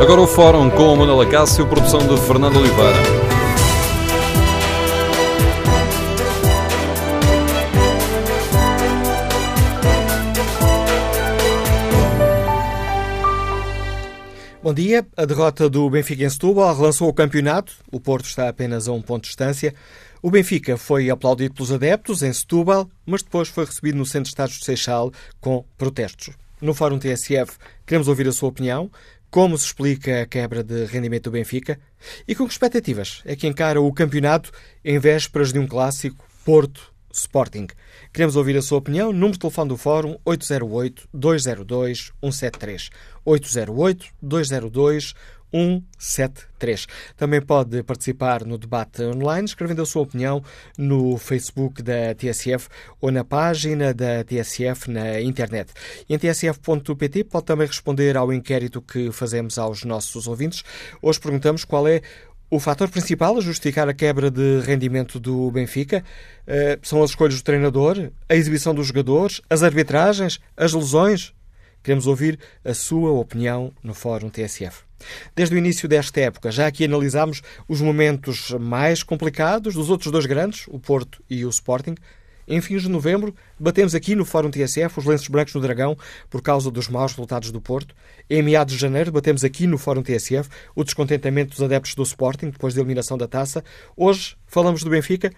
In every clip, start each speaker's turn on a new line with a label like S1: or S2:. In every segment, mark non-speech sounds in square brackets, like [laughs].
S1: Agora o Fórum com a Manuela Cássio, produção de Fernando Oliveira.
S2: Bom dia. A derrota do Benfica em Setúbal relançou o campeonato. O Porto está apenas a um ponto de distância. O Benfica foi aplaudido pelos adeptos em Setúbal, mas depois foi recebido no Centro de Estados de Seixal com protestos. No Fórum TSF queremos ouvir a sua opinião, como se explica a quebra de rendimento do Benfica e com que expectativas é que encara o campeonato em vésperas de um clássico Porto Sporting. Queremos ouvir a sua opinião. Número de telefone do Fórum 808-202-173. 808-202-173. Também pode participar no debate online, escrevendo a sua opinião no Facebook da TSF ou na página da TSF na internet. Em tsf.pt pode também responder ao inquérito que fazemos aos nossos ouvintes. Hoje perguntamos qual é o fator principal a justificar a quebra de rendimento do Benfica uh, são as escolhas do treinador, a exibição dos jogadores, as arbitragens, as lesões. Queremos ouvir a sua opinião no Fórum TSF. Desde o início desta época, já aqui analisámos os momentos mais complicados dos outros dois grandes, o Porto e o Sporting. Em fins de novembro, batemos aqui no Fórum TSF os lenços brancos no Dragão por causa dos maus resultados do Porto. Em meados de janeiro, batemos aqui no Fórum TSF o descontentamento dos adeptos do Sporting depois da eliminação da taça. Hoje falamos do Benfica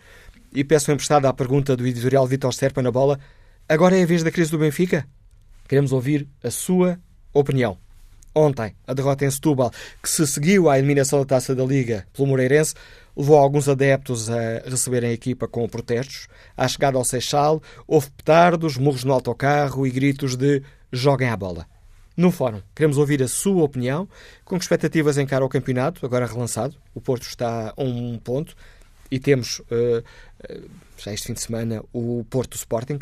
S2: e peço emprestada à pergunta do editorial Vitor Serpa na bola. Agora é a vez da crise do Benfica? Queremos ouvir a sua opinião. Ontem, a derrota em Setúbal, que se seguiu à eliminação da taça da Liga pelo Moreirense, levou alguns adeptos a receberem a equipa com protestos. À chegada ao Seixal, houve petardos, murros no autocarro e gritos de joguem a bola. No fórum, queremos ouvir a sua opinião, com que expectativas encara o campeonato, agora relançado. O Porto está a um ponto e temos, uh, já este fim de semana, o Porto Sporting.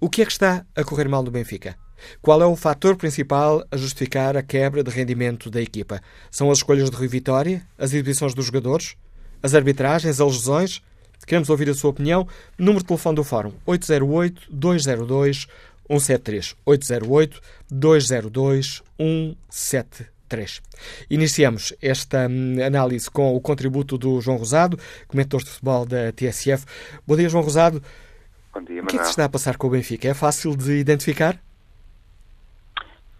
S2: O que é que está a correr mal no Benfica? Qual é o fator principal a justificar a quebra de rendimento da equipa? São as escolhas de Rui Vitória? As exibições dos jogadores? As arbitragens? As lesões? Queremos ouvir a sua opinião. Número de telefone do Fórum 808-202-173. 808-202-173. Iniciamos esta hum, análise com o contributo do João Rosado, comentador de futebol da TSF. Bom dia, João Rosado.
S3: Bom dia,
S2: O que é que se está a passar com o Benfica? É fácil de identificar?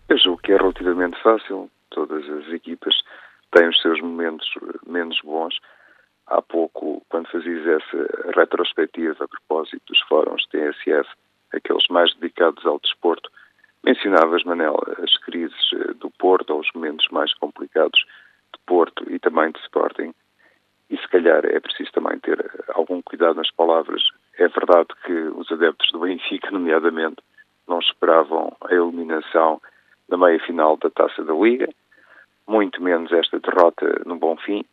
S3: Eu julgo que é relativamente fácil. Todas as equipas têm os seus momentos menos bons. Há pouco, quando fazias essa retrospectiva a propósito dos fóruns TSF, aqueles mais dedicados ao desporto, mencionavas, Manel, as crises do Porto, ou os momentos mais complicados de Porto e também de Sporting. E se calhar é preciso também ter algum cuidado nas palavras. É verdade que os adeptos do Benfica, nomeadamente, não esperavam a eliminação na meia-final da Taça da Liga, muito menos esta derrota no bom fim.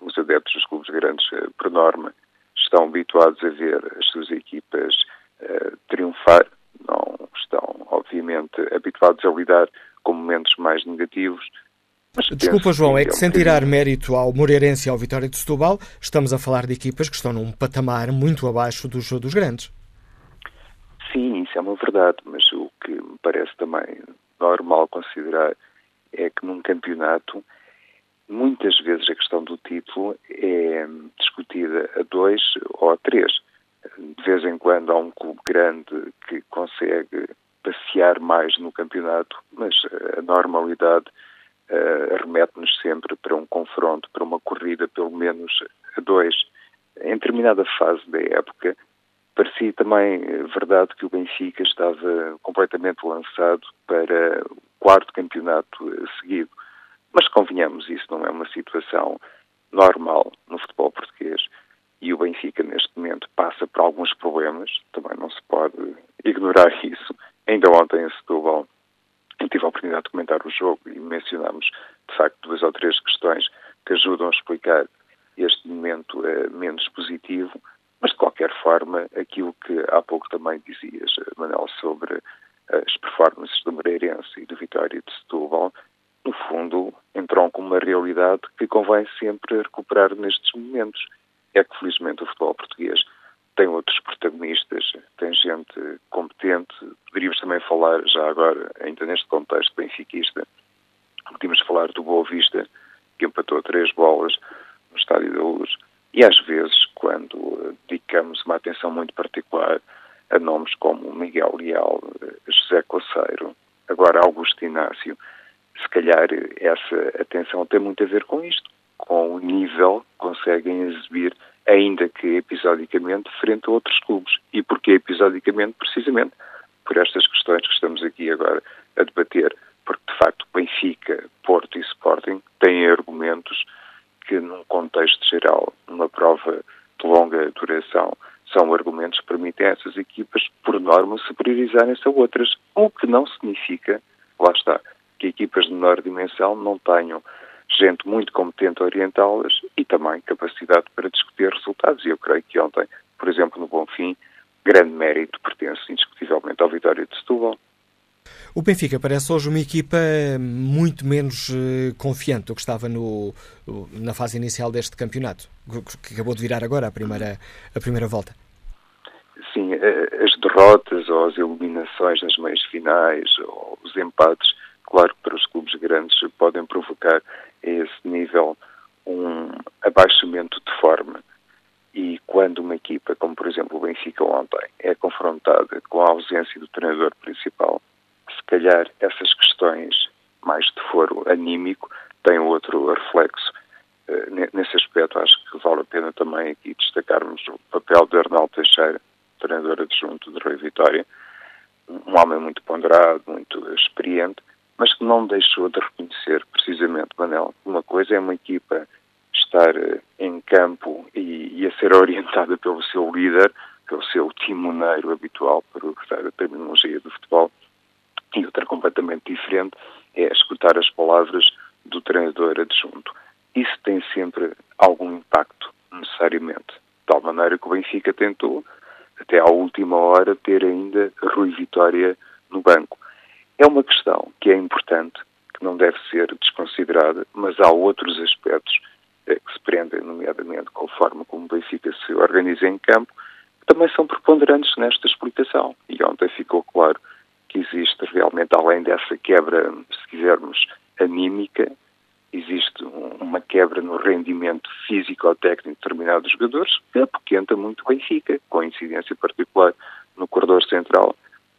S3: Os adeptos dos clubes grandes, por norma, estão habituados a ver as suas equipas uh, triunfar, não estão, obviamente, habituados a lidar com momentos mais negativos.
S2: Desculpa, João, é que sem tirar mérito ao Moreirense e ao Vitória de Setúbal, estamos a falar de equipas que estão num patamar muito abaixo dos, dos grandes.
S3: Sim, isso é uma verdade, mas o que me parece também normal considerar é que num campeonato muitas vezes a questão do título é discutida a dois ou a três. De vez em quando há um clube grande que consegue passear mais no campeonato, mas a normalidade uh, remete-nos sempre para um confronto, para uma corrida pelo menos a dois. Em determinada fase da época, parecia também verdade que o Benfica estava completamente lançado para o quarto campeonato seguido. Mas convenhamos, isso não é uma situação normal no futebol português e o Benfica neste momento passa por alguns problemas, também não se pode ignorar isso. Ainda ontem em Setúbal eu tive a oportunidade de comentar o jogo e mencionamos de facto duas ou três questões que ajudam a explicar este momento uh, menos positivo mas, de qualquer forma, aquilo que há pouco também dizias, Manuel, sobre as performances do Moreirense e do Vitória de Setúbal, no fundo, entram com uma realidade que convém sempre recuperar nestes momentos. É que, felizmente, o futebol português tem outros protagonistas, tem gente competente. Poderíamos também falar, já agora, ainda neste contexto benfiquista, Podíamos falar do Boa Vista, que empatou três bolas no Estádio da Luz. E às vezes, quando dedicamos uma atenção muito particular a nomes como Miguel Leal, José Coceiro, agora Augusto Inácio, se calhar essa atenção tem muito a ver com isto, com o nível que conseguem exibir, ainda que episodicamente, frente a outros clubes. E porquê episodicamente? Precisamente por estas questões que estamos aqui agora a debater, porque de facto Benfica, Porto e Sporting têm argumentos que, num contexto geral, numa prova de longa duração, são argumentos que permitem a essas equipas, por norma, se priorizarem-se a outras, o que não significa, lá está, que equipas de menor dimensão não tenham gente muito competente a orientá-las e também capacidade para resultados. E eu creio que ontem, por exemplo, no Bonfim, grande mérito pertence indiscutivelmente ao Vitória de Setúbal.
S2: O Benfica parece hoje uma equipa muito menos uh, confiante do que estava no, na fase inicial deste campeonato, que acabou de virar agora a primeira, a primeira volta.
S3: Sim, as derrotas ou as eliminações nas meias finais ou os empates, claro que para os clubes grandes podem provocar a esse nível um abaixamento de forma. E quando uma equipa, como por exemplo o Benfica ontem, é confrontada com a ausência do treinador principal, se calhar essas questões mais de foro anímico têm outro reflexo. Nesse aspecto, acho que vale a pena também aqui destacarmos o papel de Arnaldo Teixeira, treinador adjunto de Rui Vitória, um homem muito ponderado, muito experiente, mas que não deixou de reconhecer, precisamente, Manel, uma coisa é uma equipa estar eh, em campo e, e, a ser orientada pelo seu líder, pelo seu timoneiro habitual, para usar a terminologia do futebol, e outra completamente diferente é escutar as palavras do treinador adjunto. Isso tem sempre algum impacto, necessariamente. De tal maneira que o Benfica tentou, até à última hora, ter ainda Rui Vitória no banco. É uma questão que é importante, que não deve ser desconsiderada, mas há outros aspectos que se prendem, nomeadamente com a forma como o Benfica se organiza em campo, também são preponderantes nesta explicação. E ontem ficou claro que existe realmente, além dessa quebra, se quisermos, anímica, existe uma quebra no rendimento físico ou técnico de determinados jogadores que apoquenta muito o Benfica, com incidência particular no corredor central.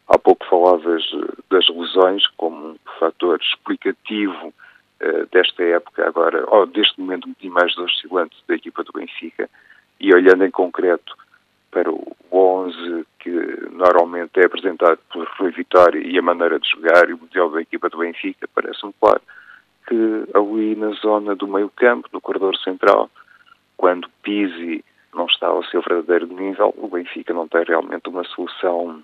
S3: Há pouco falavas eh, das lesões como um fator explicativo desta época agora, ou deste momento bocadinho mais oscilante da equipa do Benfica, e olhando em concreto para o 11 que normalmente é apresentado por Rui Vitória e a maneira de jogar e o modelo da equipa do Benfica, parece-me claro que ali na zona do meio campo, no corredor central, quando Pisi não está ao seu verdadeiro nível, o Benfica não tem realmente uma solução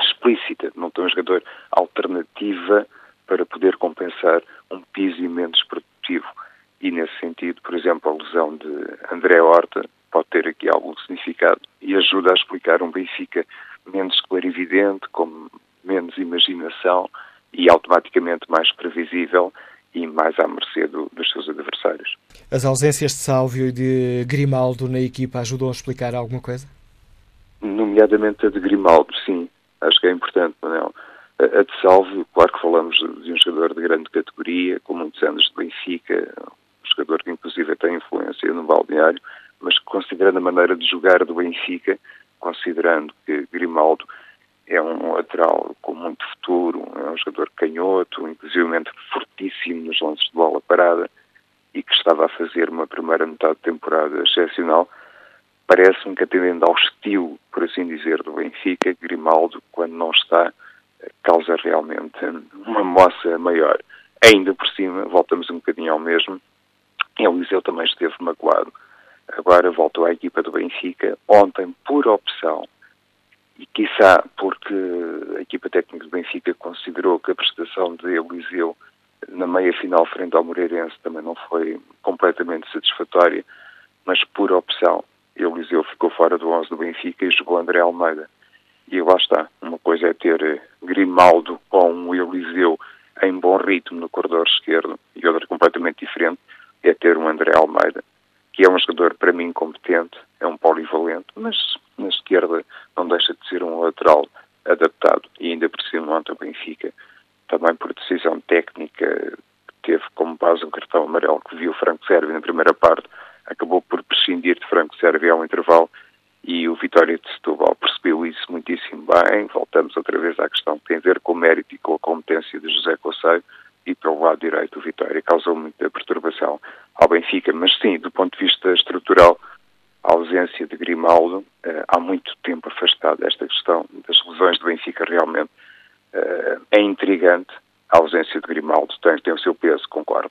S3: explícita, não tem um jogador alternativa para poder compensar um Pisi menos produtivo. E nesse sentido, por exemplo, a lesão de André Horta pode ter aqui algum significado e ajuda a explicar um Benfica menos clarividente, com menos imaginação e automaticamente mais previsível e mais à mercê do, dos seus adversários.
S2: As ausências de Sálvio e de Grimaldo na equipa ajudam a explicar alguma coisa?
S3: Nomeadamente a de Grimaldo, sim. Acho que é importante, Manuel. A de Sálvio, claro que falamos de um jogador de grande categoria, com muitos anos de Benfica, um jogador que inclusive tem influência no balneário, mas considerando a maneira de jogar do Benfica, considerando que Grimaldo é um lateral com muito futuro, é um jogador canhoto, inclusive fortíssimo nos lances de bola parada e que estava a fazer uma primeira metade de temporada excepcional. Parece-me que atendendo ao estilo, por assim dizer, do Benfica, Grimaldo, quando não está, causa realmente uma moça maior. Ainda por cima, voltamos um bocadinho ao mesmo, Eliseu também esteve magoado. Agora voltou à equipa do Benfica, ontem por opção e quiçá porque a equipa técnica do Benfica considerou que a prestação de Eliseu na meia final frente ao Moreirense também não foi completamente satisfatória, mas por opção Eliseu ficou fora do 11 do Benfica e jogou André Almeida. E lá está, uma coisa é ter Grimaldo com um Eliseu em bom ritmo no corredor esquerdo e outra completamente diferente é ter um André Almeida que é um jogador para mim competente, é um polivalente, mas na esquerda não deixa de ser um lateral adaptado. E ainda por cima ontem o Benfica, também por decisão técnica, teve como base um cartão amarelo que viu Franco Sérvio na primeira parte, acabou por prescindir de Franco Sérvio ao intervalo e o Vitória de Setúbal percebeu isso muitíssimo bem. Voltamos outra vez à questão que tem a ver com o mérito e com a competência de José Conceiro e pelo lado direito o Vitória causou muita perturbação ao Benfica, mas sim, do ponto de vista estrutural, a ausência de Grimaldo, uh, há muito tempo afastado desta questão das lesões do Benfica realmente uh, é intrigante. A ausência de Grimaldo tem, tem o seu peso, concordo.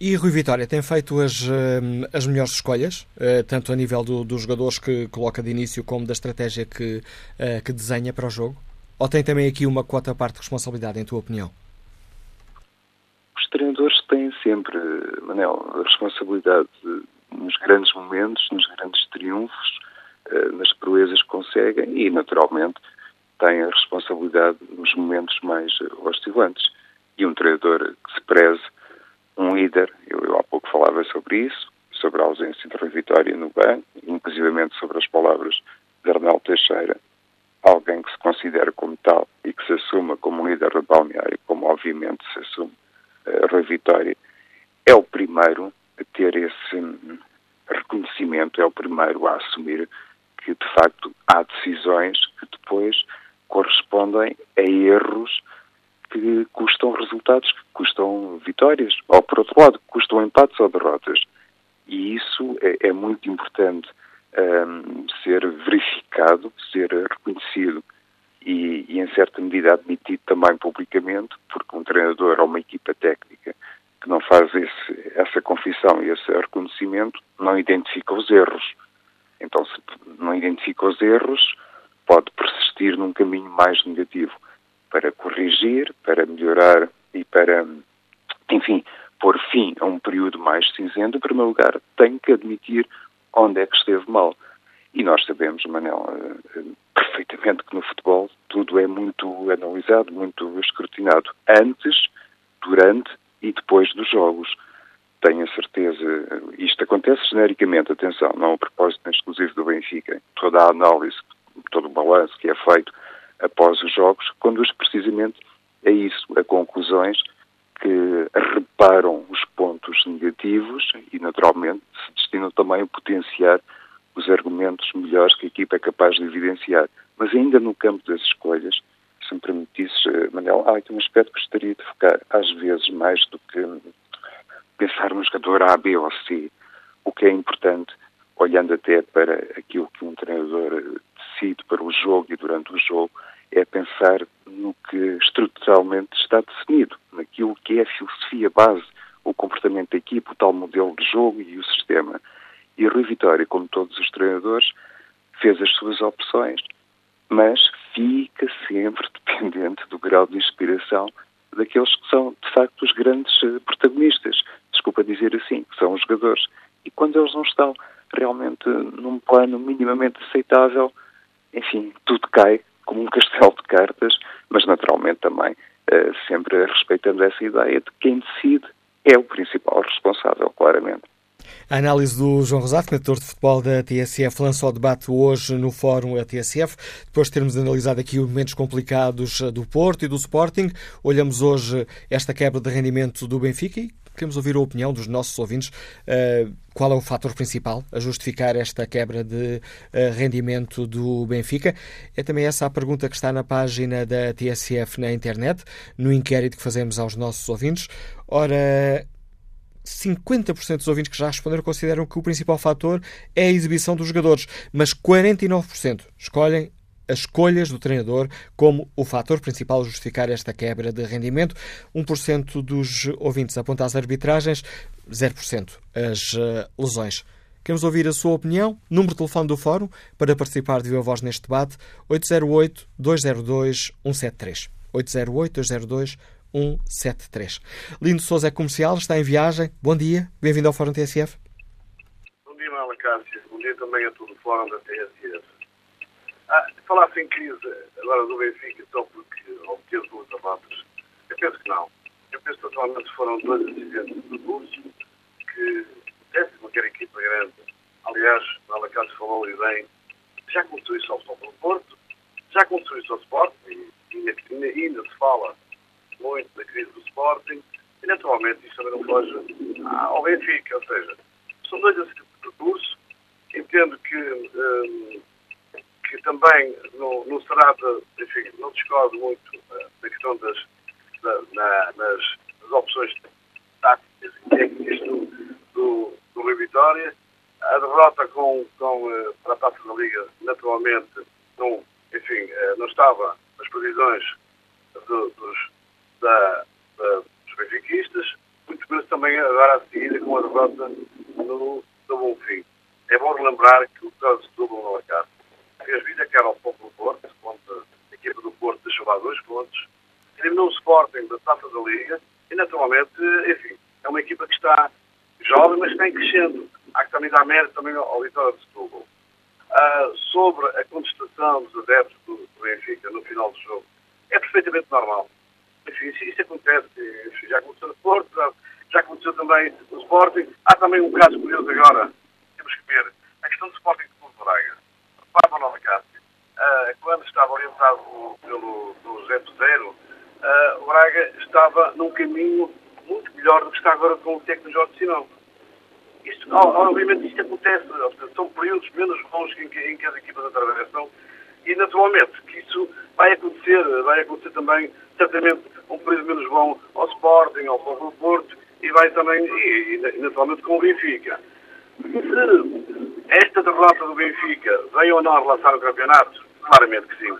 S2: E Rui Vitória tem feito as, eh, as melhores escolhas, eh, tanto a nível do, dos jogadores que coloca de início como da estratégia que, eh, que desenha para o jogo? Ou tem também aqui uma quota parte de responsabilidade, em tua opinião?
S3: Os treinadores têm sempre, Manel, a responsabilidade nos grandes momentos, nos grandes triunfos, nas proezas que conseguem e, naturalmente, têm a responsabilidade nos momentos mais oscilantes. E um treinador que se preze um líder, eu, eu há pouco falava sobre isso, sobre a ausência de Rui Vitória no banco, inclusivamente sobre as palavras de Arnaldo Teixeira, alguém que se considera como tal e que se assuma como líder do balneário, como obviamente se assume uh, Rui Vitória, é o primeiro a ter esse hum, reconhecimento, é o primeiro a assumir que de facto há decisões que depois correspondem a erros que custam resultados, que custam vitórias, ou por outro lado, custam empates ou derrotas. E isso é, é muito importante um, ser verificado, ser reconhecido e, e, em certa medida, admitido também publicamente, porque um treinador ou uma equipa técnica que não faz esse, essa confissão e esse reconhecimento não identifica os erros. Então, se não identifica os erros, pode persistir num caminho mais negativo para corrigir, para melhorar e para, enfim, pôr fim a um período mais cinzento, em primeiro lugar, tem que admitir onde é que esteve mal. E nós sabemos, Manel, eh, perfeitamente que no futebol tudo é muito analisado, muito escrutinado, antes, durante e depois dos jogos. Tenho a certeza, isto acontece genericamente, atenção, não a propósito exclusivo do Benfica, toda a análise, todo o balanço que é feito após os jogos, conduz precisamente a isso, a conclusões que reparam os pontos negativos e, naturalmente, se destinam também a potenciar os argumentos melhores que a equipa é capaz de evidenciar. Mas ainda no campo das escolhas, se me permitisses, eh, Manel, há aqui um aspecto que gostaria de focar, às vezes, mais do que pensar no jogador A, B ou C. O que é importante, olhando até para aquilo que um treinador para o jogo e durante o jogo, é pensar no que estruturalmente está definido, naquilo que é a filosofia base, o comportamento da equipe, o tal modelo de jogo e o sistema. E Rui Vitória, como todos os treinadores, fez as suas opções, mas fica sempre [laughs] dependente do grau de inspiração daqueles que são, de facto, os grandes eh, protagonistas. Desculpa dizer assim, que são os jogadores. E quando eles não estão realmente num plano minimamente aceitável, enfim, tudo cai como um castelo de cartas, mas naturalmente também uh, sempre respeitando essa ideia de quem decide é o principal responsável, claramente.
S2: A análise do João Rosado, comentador de futebol da TSF, lançou o debate hoje no Fórum da TSF. Depois de termos analisado aqui os momentos complicados do Porto e do Sporting, olhamos hoje esta quebra de rendimento do Benfica e queremos ouvir a opinião dos nossos ouvintes. Uh, qual é o fator principal a justificar esta quebra de uh, rendimento do Benfica? É também essa a pergunta que está na página da TSF na internet, no inquérito que fazemos aos nossos ouvintes. Ora, 50% dos ouvintes que já responderam consideram que o principal fator é a exibição dos jogadores, mas 49% escolhem as escolhas do treinador como o fator principal a justificar esta quebra de rendimento. 1% dos ouvintes aponta as arbitragens, 0% as uh, lesões. Queremos ouvir a sua opinião. Número de telefone do Fórum para participar de viva voz neste debate: 808-202-173. 808-202-173. 173. Lindo Souza é comercial, está em viagem. Bom dia, bem-vindo ao Fórum TSF.
S4: Bom dia, Mala Cássio. Bom dia também a todo o Fórum da TSF. Ah, falasse em crise agora do Benfica só porque obteve duas derrotas. Eu penso que não. Eu penso que atualmente foram dois acidentes de curso que deve qualquer equipa grande. Aliás, Mala Cássio falou e bem, já aconteceu isso ao Futebol Porto, já aconteceu isso ao Sport e ainda, ainda se fala muito da crise do Sporting, e naturalmente isto também não foge ao Benfica, ou seja, são dois acertos de percurso, entendo que, um, que também não, não será, enfim, não discordo muito uh, da questão das, da, na, nas, opções táticas e técnicas do, do, do Rio Vitória, a derrota com, com, uh, para a Taça da Liga, naturalmente, não, enfim, uh, não estava nas previsões do, dos, da, da, dos benfiquistas, muito menos também agora a seguir com a derrota no, no Bonfim. É bom relembrar que o caso de Setúbal no Alacarte fez vida que era ao povo do Porto, quando a equipa do Porto deixou lá dois pontos, eliminou o Sporting da Taça da Liga e, naturalmente, enfim, é uma equipa que está jovem, mas está em crescendo. Há que também dar mérito também ao Vitória de Setúbal. Uh, sobre a contestação dos adeptos do, do Benfica no final do jogo, é perfeitamente normal. Enfim, isso, acontece, já aconteceu no Porto, já, já, aconteceu também no Sporting. Há também um caso curioso agora, temos que ver, a questão do Sporting de Braga. Uh, quando estava orientado pelo, pelo José Peseiro, uh, o Braga estava num caminho muito melhor do que está agora com o técnico Jorge Simão. Isto, obviamente isto acontece, são períodos menos bons em que, em que as equipas atravessam e naturalmente que isso vai acontecer, vai acontecer também, certamente, um período menos bom ao Sporting, ao do Porto e vai também, e, e naturalmente com o Benfica. Esta derrota do Benfica vem ou não relação o campeonato, claramente que sim.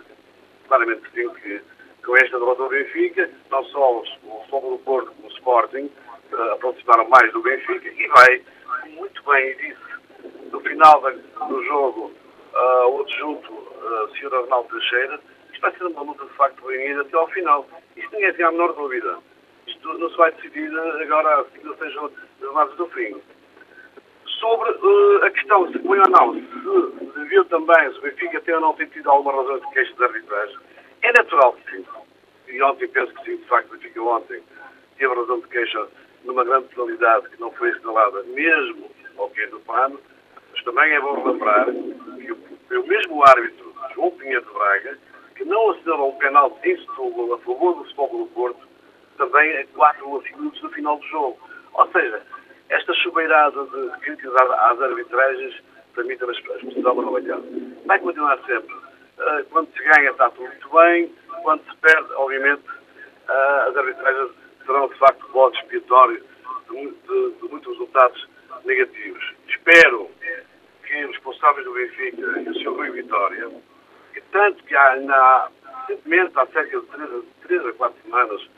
S4: Claramente que sim, que com esta derrota do Benfica, não só o Povo do Porto como o Sporting uh, aproximaram mais do Benfica e vai, muito bem disse, no final do jogo, uh, o adjunto uh, Sr. Arnaldo Teixeira, isto vai ser uma luta de facto bem até ao final. Isto ninguém tem a menor dúvida. Isto não se vai decidir agora assim que sejam levados do fim. Sobre uh, a questão se foi ou não, se deviu também, se o Benfica tem ou não tem tido alguma razão de queixa de arbitragem, é natural que sim. E ontem penso que sim, de facto, o Benfica ontem teve razão de queixa numa grande penalidade que não foi assinalada mesmo ao que é do pano, mas também é bom lembrar que foi o mesmo árbitro, João Pinheiro de Braga, que não assinalou um penal em Setúbal a favor do Futebol do Porto, também a 4 ou 5 minutos do final do jogo. Ou seja, esta chuveirada de críticas às arbitragens, permite-me a expressão trabalhar. Vai continuar sempre. Uh, quando se ganha está tudo muito bem, quando se perde, obviamente, uh, as arbitragens serão de facto bode expiatório de, de, de muitos resultados negativos. Espero que os responsáveis do Benfica e o Sr. Rui Vitória, e tanto que há, na, recentemente, há cerca de 3, 3 a 4 semanas,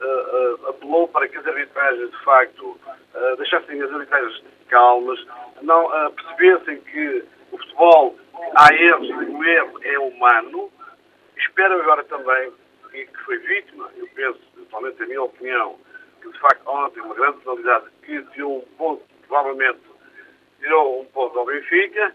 S4: uh, apelou para que as arbitragens, de facto, uh, deixassem as arbitragens calmas, não percebessem que o futebol há erros e o erro é humano. Espero agora também, e que foi vítima, eu penso, totalmente a minha opinião, que de facto ontem uma grande penalidade que deu um ponto, provavelmente, tirou um ponto ao Benfica,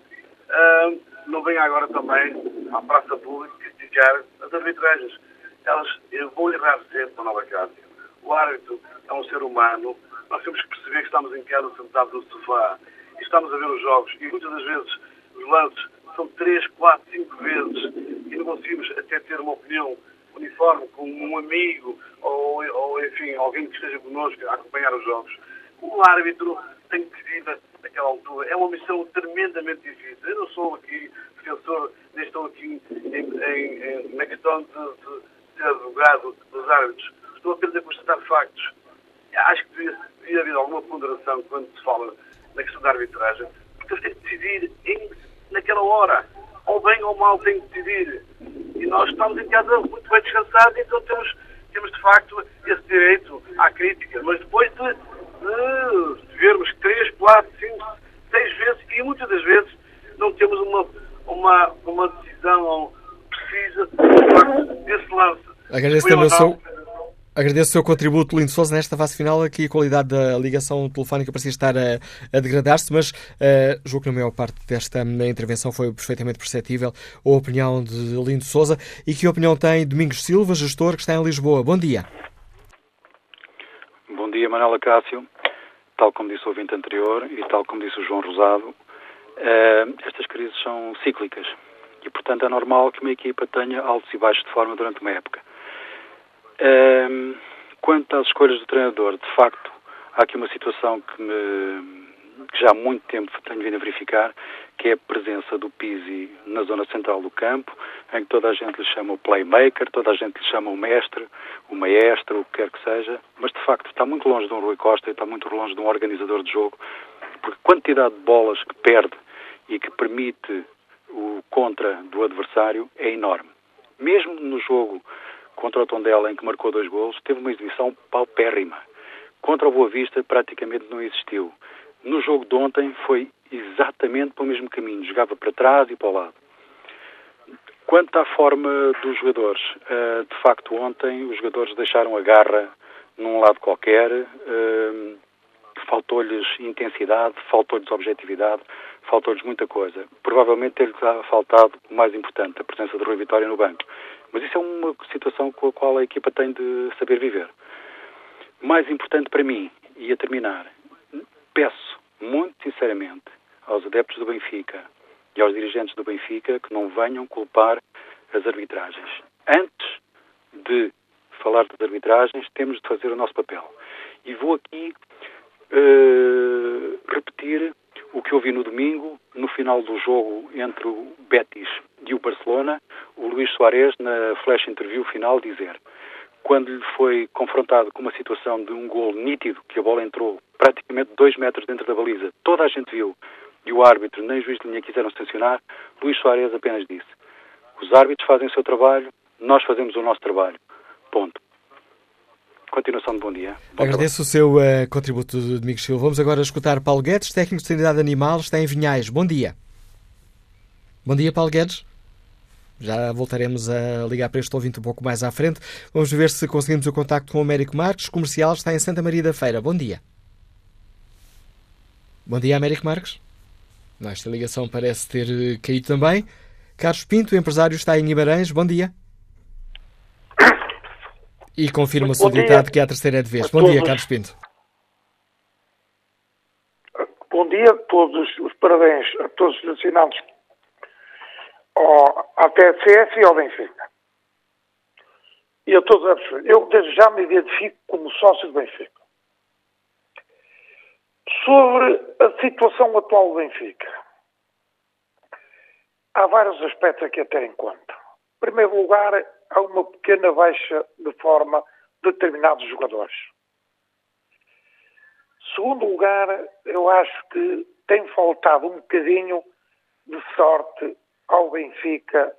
S4: uh, não venha agora também à praça pública criticar as arbitragens. Elas vão errar sempre para Nova Cátia. O árbitro é um ser humano, nós temos que perceber que estamos em casa sentados no sofá e estamos a ver os jogos e muitas das vezes os lances são três, quatro, cinco vezes e não conseguimos até ter uma opinião uniforme com um amigo ou, ou enfim, alguém que esteja connosco a acompanhar os jogos. O árbitro tem que decidir naquela altura. É uma missão tremendamente difícil. Eu não sou aqui defensor, nem estou aqui em, em, em, na questão de, de, ser advogado dos árbitros. Estou apenas a constatar factos. Acho que devia, devia haver alguma ponderação quando se fala na questão da arbitragem, porque têm que decidir em, naquela hora. Ou bem ou mal têm que decidir. E nós estamos em casa muito bem descansados, então temos, temos de facto esse direito à crítica. Mas depois de, de vermos três, quatro, cinco, seis vezes, e muitas das vezes não temos uma, uma, uma decisão precisa desse lance.
S2: Agradeço também o seu, Agradeço o seu contributo, Lindo Souza, nesta fase final. Aqui a qualidade da ligação telefónica parecia estar a, a degradar-se, mas uh, julgo que na maior parte desta intervenção foi perfeitamente perceptível a opinião de Lindo Souza. E que opinião tem Domingos Silva, gestor que está em Lisboa? Bom dia.
S5: Bom dia, Manuela Cássio. Tal como disse o ouvinte anterior e tal como disse o João Rosado, uh, estas crises são cíclicas e, portanto, é normal que uma equipa tenha altos e baixos de forma durante uma época. Quanto às escolhas do treinador, de facto, há aqui uma situação que, me, que já há muito tempo tenho vindo a verificar, que é a presença do Pizzi na zona central do campo, em que toda a gente lhe chama o playmaker, toda a gente lhe chama o mestre, o maestro, o que quer que seja, mas de facto está muito longe de um Rui Costa e está muito longe de um organizador de jogo, porque a quantidade de bolas que perde e que permite o contra do adversário é enorme. Mesmo no jogo contra o Tondela, em que marcou dois golos, teve uma exibição paupérrima. Contra o Boa Vista, praticamente não existiu. No jogo de ontem, foi exatamente para o mesmo caminho. Jogava para trás e para o lado. Quanto à forma dos jogadores, eh, de facto, ontem os jogadores deixaram a garra num lado qualquer, eh, faltou-lhes intensidade, faltou-lhes objetividade, faltou-lhes muita coisa. Provavelmente ter-lhes faltado o mais importante, a presença de Rui Vitória no banco. Mas isso é uma situação com a qual a equipa tem de saber viver. Mais importante para mim, e a terminar, peço muito sinceramente aos adeptos do Benfica e aos dirigentes do Benfica que não venham culpar as arbitragens. Antes de falar das arbitragens, temos de fazer o nosso papel. E vou aqui uh, repetir o que eu vi no domingo, no final do jogo entre o Betis e o Barcelona, o Luís Soares, na flash interview final, dizer quando lhe foi confrontado com uma situação de um gol nítido, que a bola entrou praticamente dois metros dentro da baliza, toda a gente viu, e o árbitro nem o juiz de linha quiseram sancionar, Luís Soares apenas disse os árbitros fazem o seu trabalho, nós fazemos o nosso trabalho. Ponto. Continuação de bom dia.
S2: Bom Agradeço trabalho. o seu uh, contributo, Domingos Silva. Vamos agora escutar Paulo Guedes, técnico de sanidade animal, está em Vinhais. Bom dia. Bom dia, Paulo Guedes. Já voltaremos a ligar para este ouvinte um pouco mais à frente. Vamos ver se conseguimos o contacto com o Américo Marques. Comercial está em Santa Maria da Feira. Bom dia. Bom dia, Américo Marques. Esta ligação parece ter eh, caído também. Carlos Pinto, empresário, está em Guimarães. Bom dia. E confirma-se o ditado que é a terceira é de vez. Bom todos, dia, Carlos Pinto.
S6: Bom dia a todos, os parabéns a todos os assinados ao, à TSF e ao Benfica. E a todos os Eu desde já me identifico como sócio do Benfica. Sobre a situação atual do Benfica, há vários aspectos aqui a ter em conta. Em primeiro lugar, há uma pequena baixa de forma de determinados jogadores. Segundo lugar, eu acho que tem faltado um bocadinho de sorte ao Benfica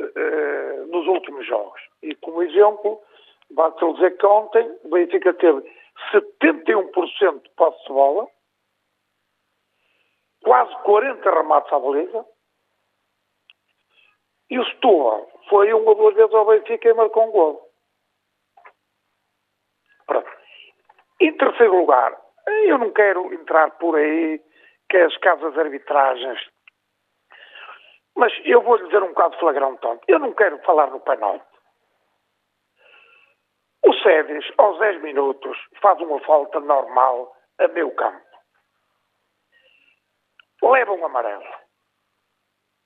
S6: uh, nos últimos jogos. E como exemplo, basta dizer que ontem o Benfica teve 71% de posse de bola, quase 40 remates à baliza, e o Setúbal foi uma ou duas vezes ao Benfica e marcou um gol. Pronto. Em terceiro lugar, eu não quero entrar por aí, que é as casas de arbitragens. Mas eu vou lhe dizer um bocado flagrante. Eu não quero falar no penalti. O Sedes, aos 10 minutos, faz uma falta normal a meu campo. Leva um amarelo.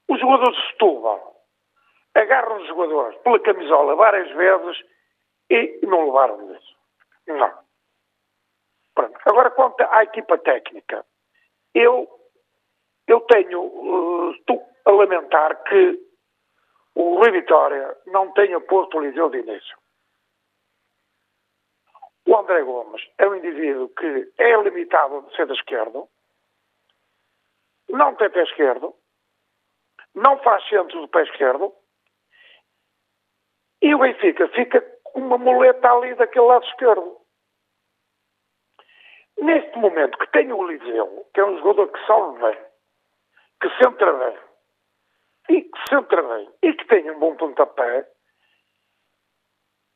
S6: Os jogadores de Setúbal agarram os jogadores pela camisola várias vezes e não levaram isso. Não. Pronto. Agora, quanto à equipa técnica, eu, eu tenho, uh, a lamentar que o Rui Vitória não tenha posto o Liseu de início. O André Gomes é um indivíduo que é limitado de ser da esquerda, não tem pé esquerdo, não faz centro do pé esquerdo, e o Benfica fica com uma muleta ali daquele lado esquerdo. Neste momento que tem o Liseu, que é um jogador que salve bem, que centra bem, e que centra bem, e que tem um bom pontapé,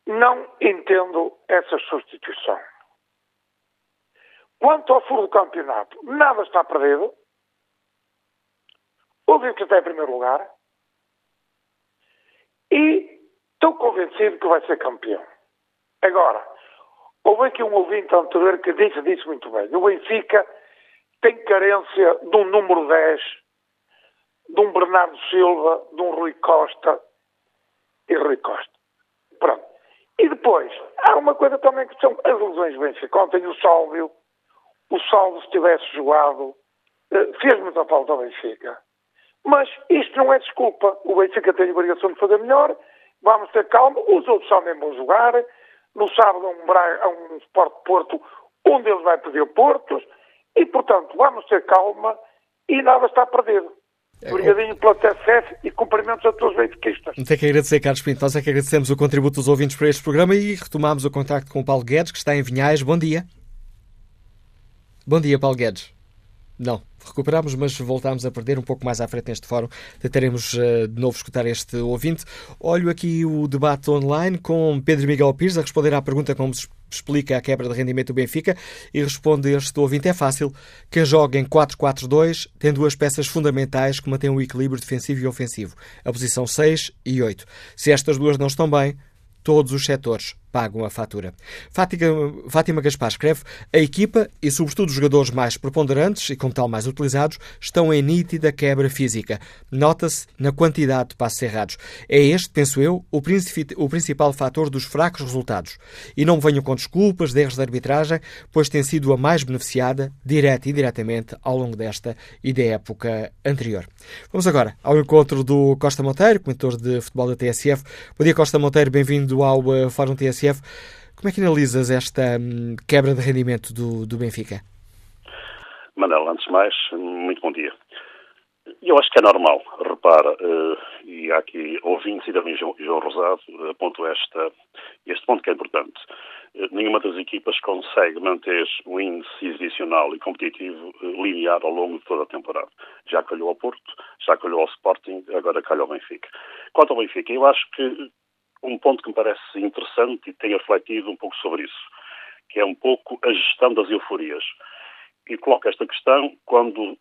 S6: não entendo essa substituição. Quanto ao furo do campeonato, nada está perdido. O Benfica está em primeiro lugar. E Estou convencido que vai ser campeão. Agora, houve aqui um ouvinte anterior que disse, disse muito bem. O Benfica tem carência de um número 10, de um Bernardo Silva, de um Rui Costa e Rui Costa. Pronto. E depois, há uma coisa também que são as lesões do Benfica. Ontem o Sálvio, o Sálvio se tivesse jogado, eh, fez muita falta ao Benfica. Mas isto não é desculpa. O Benfica tem a obrigação de fazer melhor, vamos ter calma, os outros também vão jogar. No sábado há um, Braga, um Sport Porto, onde eles vai perder Portos, e portanto vamos ter calma e nada está perdido. É, Obrigadinho pela TSF e cumprimentos a todos os benfiquistas.
S2: Tem que agradecer, Carlos Pinto. Nós é que agradecemos o contributo dos ouvintes para este programa e retomamos o contacto com o Paulo Guedes, que está em Vinhais. Bom dia. Bom dia, Paulo Guedes. Não, recuperamos, mas voltámos a perder um pouco mais à frente neste fórum. Tentaremos uh, de novo escutar este ouvinte. Olho aqui o debate online com Pedro Miguel Pires a responder à pergunta como se explica a quebra de rendimento do Benfica e responde este ouvinte: é fácil. Quem joga em 4-4-2 tem duas peças fundamentais que mantêm o equilíbrio defensivo e ofensivo, a posição 6 e 8. Se estas duas não estão bem, todos os setores pagam a fatura. Fátima, Gaspar escreve: a equipa e, sobretudo, os jogadores mais preponderantes e, como tal, mais utilizados, estão em nítida quebra física. Nota-se na quantidade de passos errados. É este, penso eu, o, o principal fator dos fracos resultados. E não venham com desculpas de erros de arbitragem, pois tem sido a mais beneficiada, direta e indiretamente, ao longo desta e da época anterior. Vamos agora ao encontro do Costa Monteiro, comentador de futebol da TSF. Bom dia, Costa Monteiro, bem-vindo ao uh, Fórum TSF. TSF. Como é que analisas esta hum, quebra de rendimento do, do Benfica?
S7: Manel, antes de mais, muito bom dia. Eu acho que é normal, repara, uh, e há aqui ouvintes e também João, João Rosado aponto esta, este ponto que é importante. Uh, nenhuma das equipas consegue manter um índice exibicional e competitivo uh, linear ao longo de toda a temporada. Já calhou ao Porto, já calhou ao Sporting, agora calhou ao Benfica. Quanto ao Benfica, eu acho que um ponto que me parece interessante e tenho refletido um pouco sobre isso, que é um pouco a gestão das euforias. E coloco esta questão quando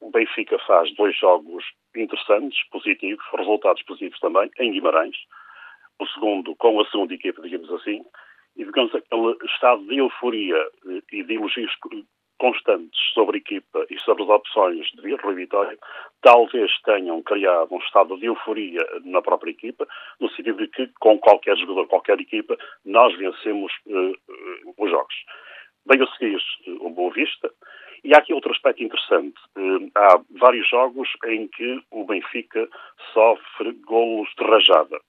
S7: o Benfica faz dois jogos interessantes, positivos, resultados positivos também, em Guimarães, o segundo com a segunda equipa, digamos assim, e digamos aquele estado de euforia e de elogios constantes sobre a equipa e sobre as opções de Rui Vitória, talvez tenham criado um estado de euforia na própria equipa, no sentido de que, com qualquer jogador, qualquer equipa, nós vencemos uh, uh, os jogos. Bem a seguir, uh, o Boa Vista, e há aqui outro aspecto interessante. há vários jogos em que o Benfica sofre golos de rajada.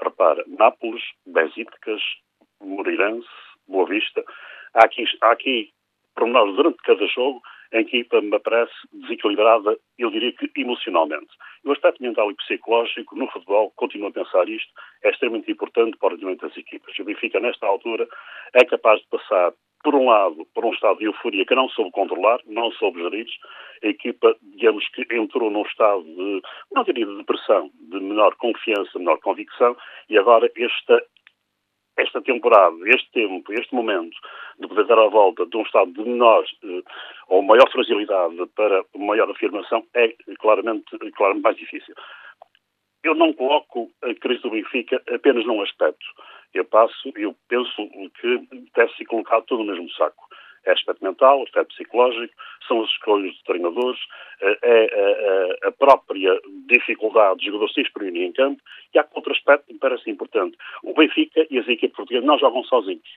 S7: Repara, Nápoles, Besíticas, Moreirense, Boa Vista. Há aqui, há aqui pormenores durante cada jogo em que a equipa me parece desequilibrada, eu diria que emocionalmente. O aspecto mental e psicológico no futebol, continuo a pensar isto, é extremamente importante para o rendimento das equipas. O Benfica, nesta altura, é capaz de passar, por um lado, por um estado de euforia que não soube controlar, não soube gerir. A equipa, digamos que entrou num estado de, não diria de depressão, de menor confiança, menor convicção, e agora esta esta temporada, este tempo, este momento de poder dar a volta de um estado de menor eh, ou maior fragilidade para maior afirmação é claramente, claramente mais difícil. Eu não coloco a crise do Benfica apenas num aspecto. Eu passo, eu penso que deve ser colocado tudo no mesmo saco é aspecto mental, aspecto psicológico, são as escolhas de treinadores, eh, é a, a, a própria dificuldade dos jogadores se exprimirem em campo e há outro aspecto que me parece importante. O Benfica e as equipes portuguesas não jogam sozinhos.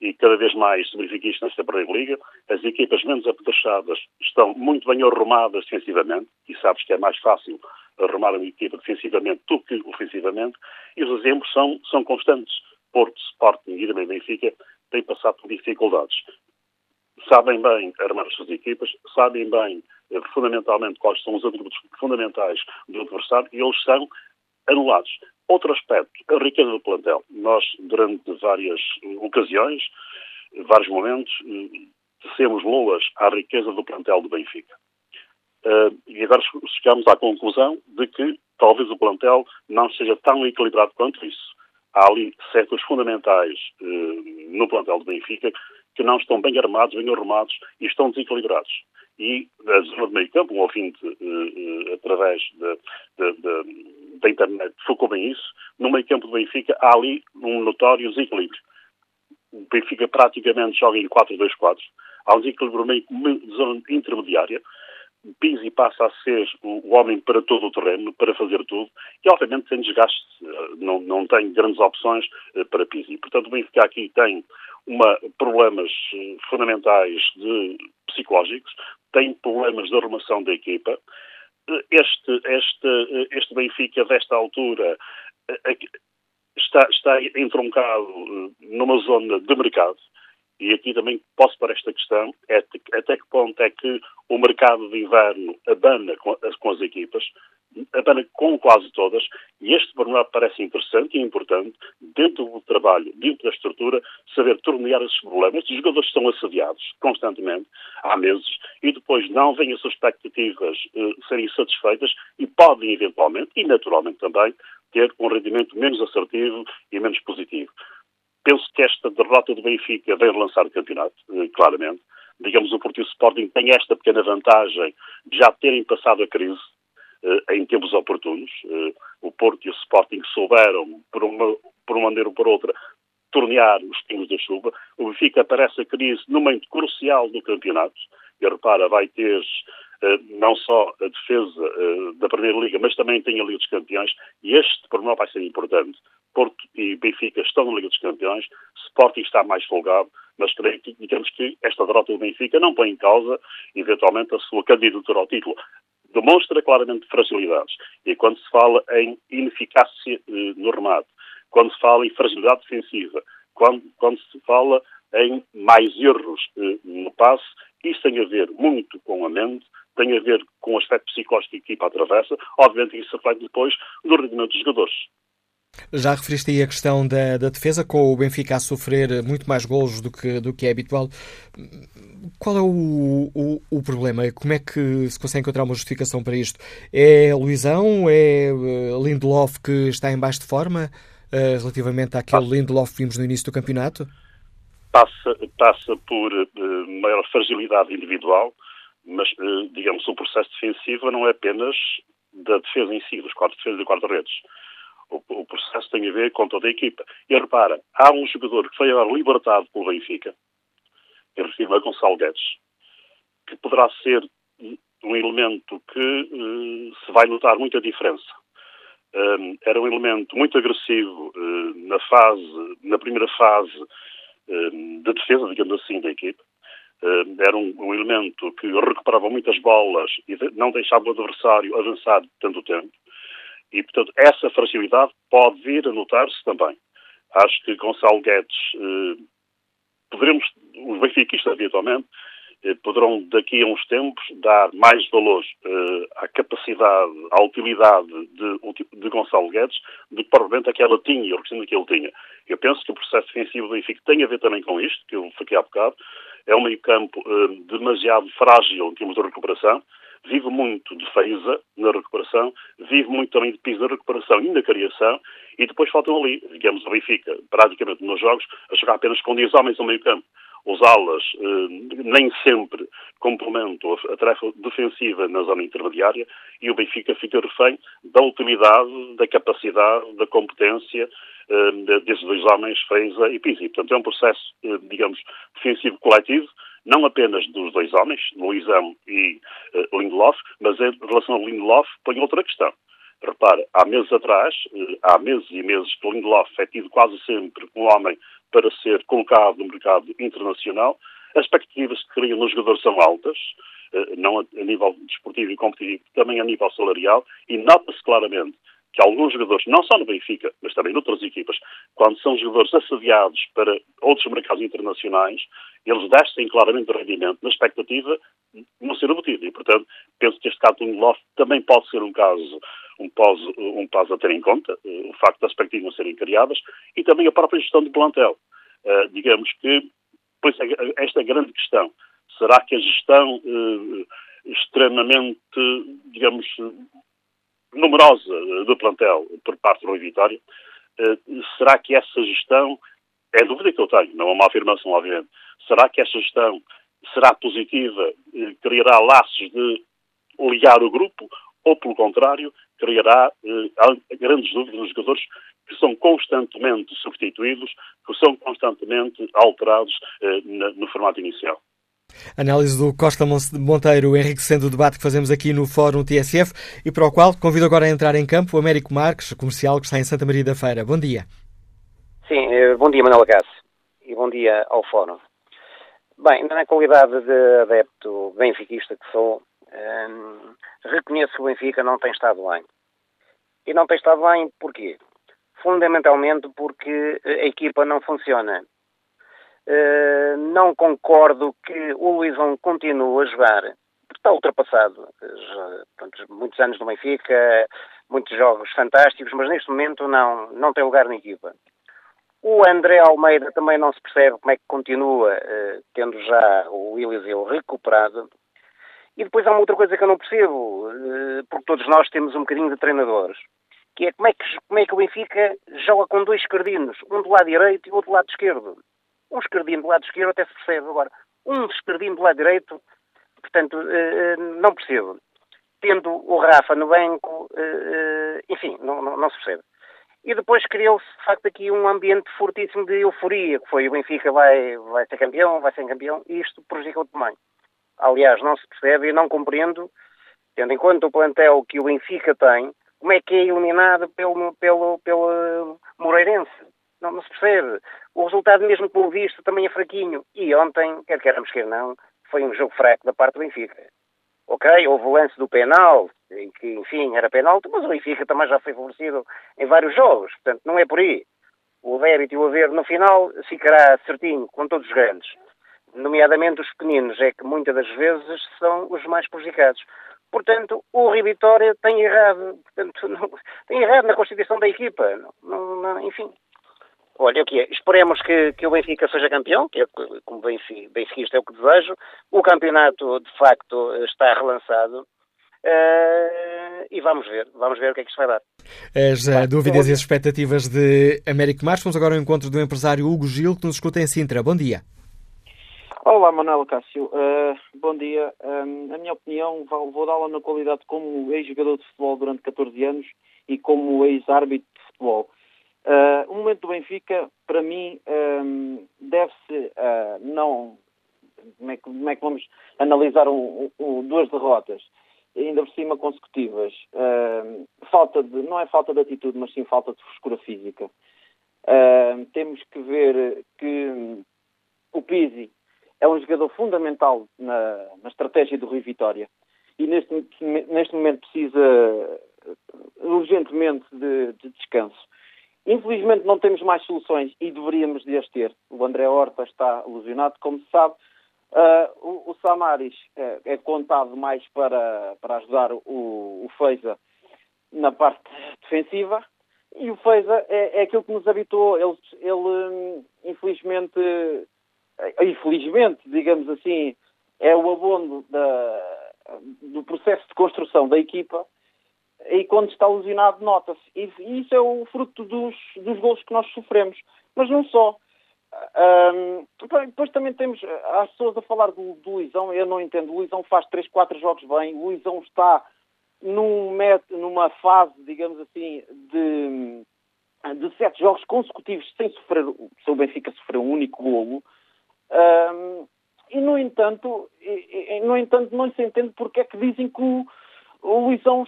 S7: E cada vez mais se verifica isto nesta Primeira Liga. As equipas menos apetrechadas estão muito bem arrumadas defensivamente, e sabes que é mais fácil arrumar uma equipa defensivamente do que ofensivamente, e os exemplos são, são constantes. Porto, Sporting e também Benfica têm passado por dificuldades sabem bem armar as suas equipas, sabem bem, eh, fundamentalmente, quais são os atributos fundamentais do adversário e eles são anulados. Outro aspecto, a riqueza do plantel. Nós, durante várias ocasiões, vários momentos, tecemos loas à riqueza do plantel do Benfica. Uh, e agora chegamos à conclusão de que talvez o plantel não seja tão equilibrado quanto isso. Há ali setores fundamentais uh, no plantel do Benfica que não estão bem armados, bem arrumados e estão desequilibrados. E a zona de meio campo, um ouvinte uh, através da internet focou bem isso, no meio campo do Benfica há ali um notório desequilíbrio. O Benfica praticamente joga em 4-2-4, há um desequilíbrio meio zona intermediária, Pizzi passa a ser o homem para todo o terreno, para fazer tudo, e obviamente tem desgaste, não, não tem grandes opções para Pizzi. Portanto, o Benfica aqui tem uma, problemas fundamentais de, psicológicos, tem problemas de arrumação da equipa. Este, este, este Benfica, desta altura, está, está entroncado numa zona de mercado e aqui também posso para esta questão, é até que ponto é que o mercado de inverno abana com com as equipas, abana com quase todas, e este pormenor parece interessante e importante, dentro do trabalho, dentro da estrutura, saber tornear esses problemas. Os jogadores estão assediados constantemente, há meses, e depois não vêm as suas expectativas eh, serem satisfeitas e podem, eventualmente, e naturalmente também, ter um rendimento menos assertivo e menos positivo. Penso que esta derrota do Benfica vem relançar o campeonato, eh, claramente. Digamos, o Porto e o Sporting têm esta pequena vantagem de já terem passado a crise eh, em tempos oportunos. Eh, o Porto e o Sporting souberam, por uma, por uma maneira ou por outra, tornear os pingos da chuva. O Benfica aparece a crise no momento crucial do campeonato. E repara, vai ter não só a defesa da Primeira Liga, mas também tem a Liga dos Campeões, e este pormenor vai ser importante. Porto e Benfica estão na Liga dos Campeões, Sporting está mais folgado, mas creio que, digamos que esta derrota do Benfica não põe em causa, eventualmente, a sua candidatura ao título. Demonstra claramente fragilidades. E quando se fala em ineficácia eh, no remate, quando se fala em fragilidade defensiva, quando, quando se fala em mais erros eh, no passe, isso tem a ver muito com a mente, tem a ver com o aspecto psicológico que a equipa atravessa, obviamente isso reflete depois no rendimento dos jogadores.
S2: Já referiste aí a questão da, da, defesa, com o Benfica a sofrer muito mais golos do que, do que é habitual. Qual é o, o, o, problema? Como é que se consegue encontrar uma justificação para isto? É Luizão? É eh, Lindelof que está em baixo de forma uh, relativamente àquele passa, Lindelof que vimos no início do campeonato?
S7: Passa, passa por uh, maior fragilidade individual, mas, uh, digamos, o processo defensivo não é apenas da defesa em si, dos quatro defesas e quatro redes o, processo tem a ver com toda a equipa. E repara, há um jogador que foi agora libertado pelo Benfica, eu refiro a Gonçalo Guedes, que poderá ser um elemento que uh, se vai notar muita diferença. Um, era um elemento muito agressivo uh, na fase, na primeira fase uh, de defesa, digamos assim, da equipe. era um, um, elemento que recuperava muitas bolas e não deixava o adversário avançar tanto tempo. E, portanto, essa fragilidade pode vir a notar-se também. Acho que Gonçalo Guedes, eh, poderemos, os benfiquistas habitualmente, eh, poderão daqui a uns tempos dar mais valor eh, à capacidade, à utilidade de, de Gonçalo Guedes do que provavelmente aquela tinha e o que ele tinha. Eu penso que o processo defensivo do Benfica tem a ver também com isto, que eu falei há bocado. É um meio campo eh, demasiado frágil em termos de recuperação vive muito de Feiza na recuperação, vive muito também de piso na recuperação e na criação, e depois faltam ali, digamos, o Benfica, praticamente nos jogos, a jogar apenas com 10 homens ao meio campo. Os alas eh, nem sempre complementam a, a tarefa defensiva na zona intermediária e o Benfica fica refém da utilidade, da capacidade, da competência eh, desses dois homens, Feiza e Pizzi. Portanto, é um processo, eh, digamos, defensivo coletivo, não apenas dos dois homens, Luizão e uh, Lindelof, mas em relação a Lindelof põe outra questão. Repara, há meses atrás, uh, há meses e meses que Lindelof é tido quase sempre um homem para ser colocado no mercado internacional. As expectativas que criam nos jogadores são altas, uh, não a, a nível desportivo e competitivo, também a nível salarial, e nota-se claramente que alguns jogadores, não só no Benfica, mas também noutras equipas, quando são jogadores assediados para outros mercados internacionais, eles descem claramente de rendimento na expectativa de não ser obtido. E, portanto, penso que este caso do Lindelof também pode ser um caso, um caso, um caso a ter em conta, eh, o facto das expectativas serem criadas, e também a própria gestão do plantel. Uh, digamos que, pois esta é a grande questão. Será que a gestão uh, extremamente, digamos, numerosa eh, do plantel por parte do Rui Vitória, eh, será que essa gestão, é dúvida que eu tenho, não é uma afirmação, obviamente, será que essa gestão será positiva, eh, criará laços de ligar o grupo, ou, pelo contrário, criará grandes dúvidas nos jogadores que são constantemente substituídos, que são constantemente alterados no formato inicial?
S2: Análise do Costa Monteiro enriquecendo o debate que fazemos aqui no Fórum TSF e para o qual convido agora a entrar em campo o Américo Marques, comercial que está em Santa Maria da Feira. Bom dia.
S8: Sim, eh, bom dia Manuela Cássio e bom dia ao Fórum. Bem, na qualidade de adepto benfiquista que sou, hum, reconheço que o Benfica não tem estado bem. E não tem estado bem porquê? Fundamentalmente porque a equipa não funciona. Uh, não concordo que o Luizão continue a jogar, porque está ultrapassado. Já, pronto, muitos anos no Benfica, muitos jogos fantásticos, mas neste momento não, não tem lugar na equipa. O André Almeida também não se percebe como é que continua, uh, tendo já o Eliseu recuperado. E depois há uma outra coisa que eu não percebo, uh, porque todos nós temos um bocadinho de treinadores, que é como é que, como é que o Benfica joga com dois esquerdinos, um do lado direito e outro do lado esquerdo. Um esquerdino do lado esquerdo até se percebe, agora, um esquerdino do lado direito, portanto, uh, não percebo. Tendo o Rafa no banco, enfim, não, não, não se percebe. E depois criou-se, de facto, aqui um ambiente fortíssimo de euforia, que foi o Benfica vai, vai ser campeão, vai ser campeão, e isto prejudicou também. Aliás, não se percebe e não compreendo, tendo em conta o plantel que o Benfica tem, como é que é eliminado pelo, pelo, pelo Moreirense. Não, não se percebe. O resultado, mesmo pelo visto, também é fraquinho. E ontem, quer queiramos, quer não, foi um jogo fraco da parte do Benfica. Ok, houve o lance do penal, que, enfim, era penalti, mas o Benfica também já foi favorecido em vários jogos, portanto, não é por aí. O débito e o haver no final ficará certinho com todos os grandes, nomeadamente os pequeninos, é que muitas das vezes são os mais prejudicados. Portanto, o Rio Vitória tem errado, portanto, [laughs] não, tem errado na constituição da equipa, não, não, enfim. Olha, o que é? Esperemos que, que o Benfica seja campeão, que é, como benfiquista é o que desejo. O campeonato, de facto, está relançado. Uh, e vamos ver, vamos ver o que é que isto vai dar.
S2: As uh, dúvidas e as expectativas de Américo Marques. Vamos agora ao encontro do empresário Hugo Gil, que nos escuta em Sintra. Bom dia.
S9: Olá, Manuel Cássio. Uh, bom dia. Um, a minha opinião, vou dá-la na qualidade como ex-jogador de futebol durante 14 anos e como ex-árbitro de futebol. Uh, o momento do Benfica, para mim, um, deve-se uh, não. Como é, que, como é, que, vamos analisar duas derrotas, ainda por cima consecutivas? Uh, falta de, não é falta de atitude, mas sim falta de frescura física. temos que ver que o Pizzi é um jogador fundamental na, na estratégia do Rio Vitória e neste, neste momento precisa urgentemente de, de descanso. Infelizmente não temos mais soluções e deveríamos de as ter. O André Horta está lesionado, como se sabe. Uh, o, o, Samaris é, é, contado mais para, para ajudar o, o Feiza na parte defensiva e o Feiza é, é aquilo que nos habitou. Ele, ele infelizmente, eh, infelizmente, digamos assim, é o abono da, do processo de construção da equipa e quando está lesionado nota-se. E, isso é o fruto dos, dos gols que nós sofremos. Mas não só. Um, depois também temos as pessoas a falar do, do Luizão, eu não entendo. O Luizão faz 3, 4 jogos bem, o Luizão está num numa fase, digamos assim, de, de sete jogos consecutivos sem sofrer, se o Benfica sofreu um único golo. Um, e no entanto, e, e, no entanto, não se entende porque é que dizem que o, o Luizão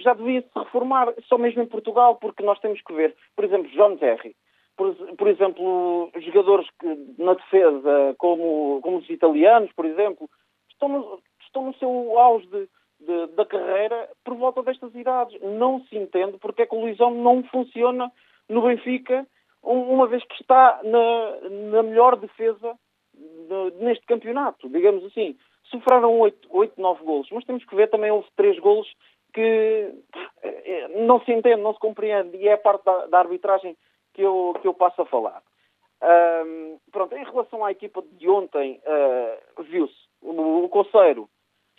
S9: já devia se reformar só mesmo em Portugal, porque nós temos que ver, por exemplo, João Terry, por, por, exemplo, jogadores que, na defesa, como, como os italianos, por exemplo, estão no, estão no seu auge de, de, da carreira por volta destas idades. Não se entende porque é que o Luizão não funciona no Benfica, uma vez que está na, na melhor defesa neste campeonato, digamos assim sofreram 8, 8 9 golos, mas temos que ver também houve 3 golos que eh, não se entende, não se compreende, e é a parte da, da arbitragem que eu, que eu passo a falar. Um, pronto, em relação à equipa de ontem, uh, viu-se o, o Conceiro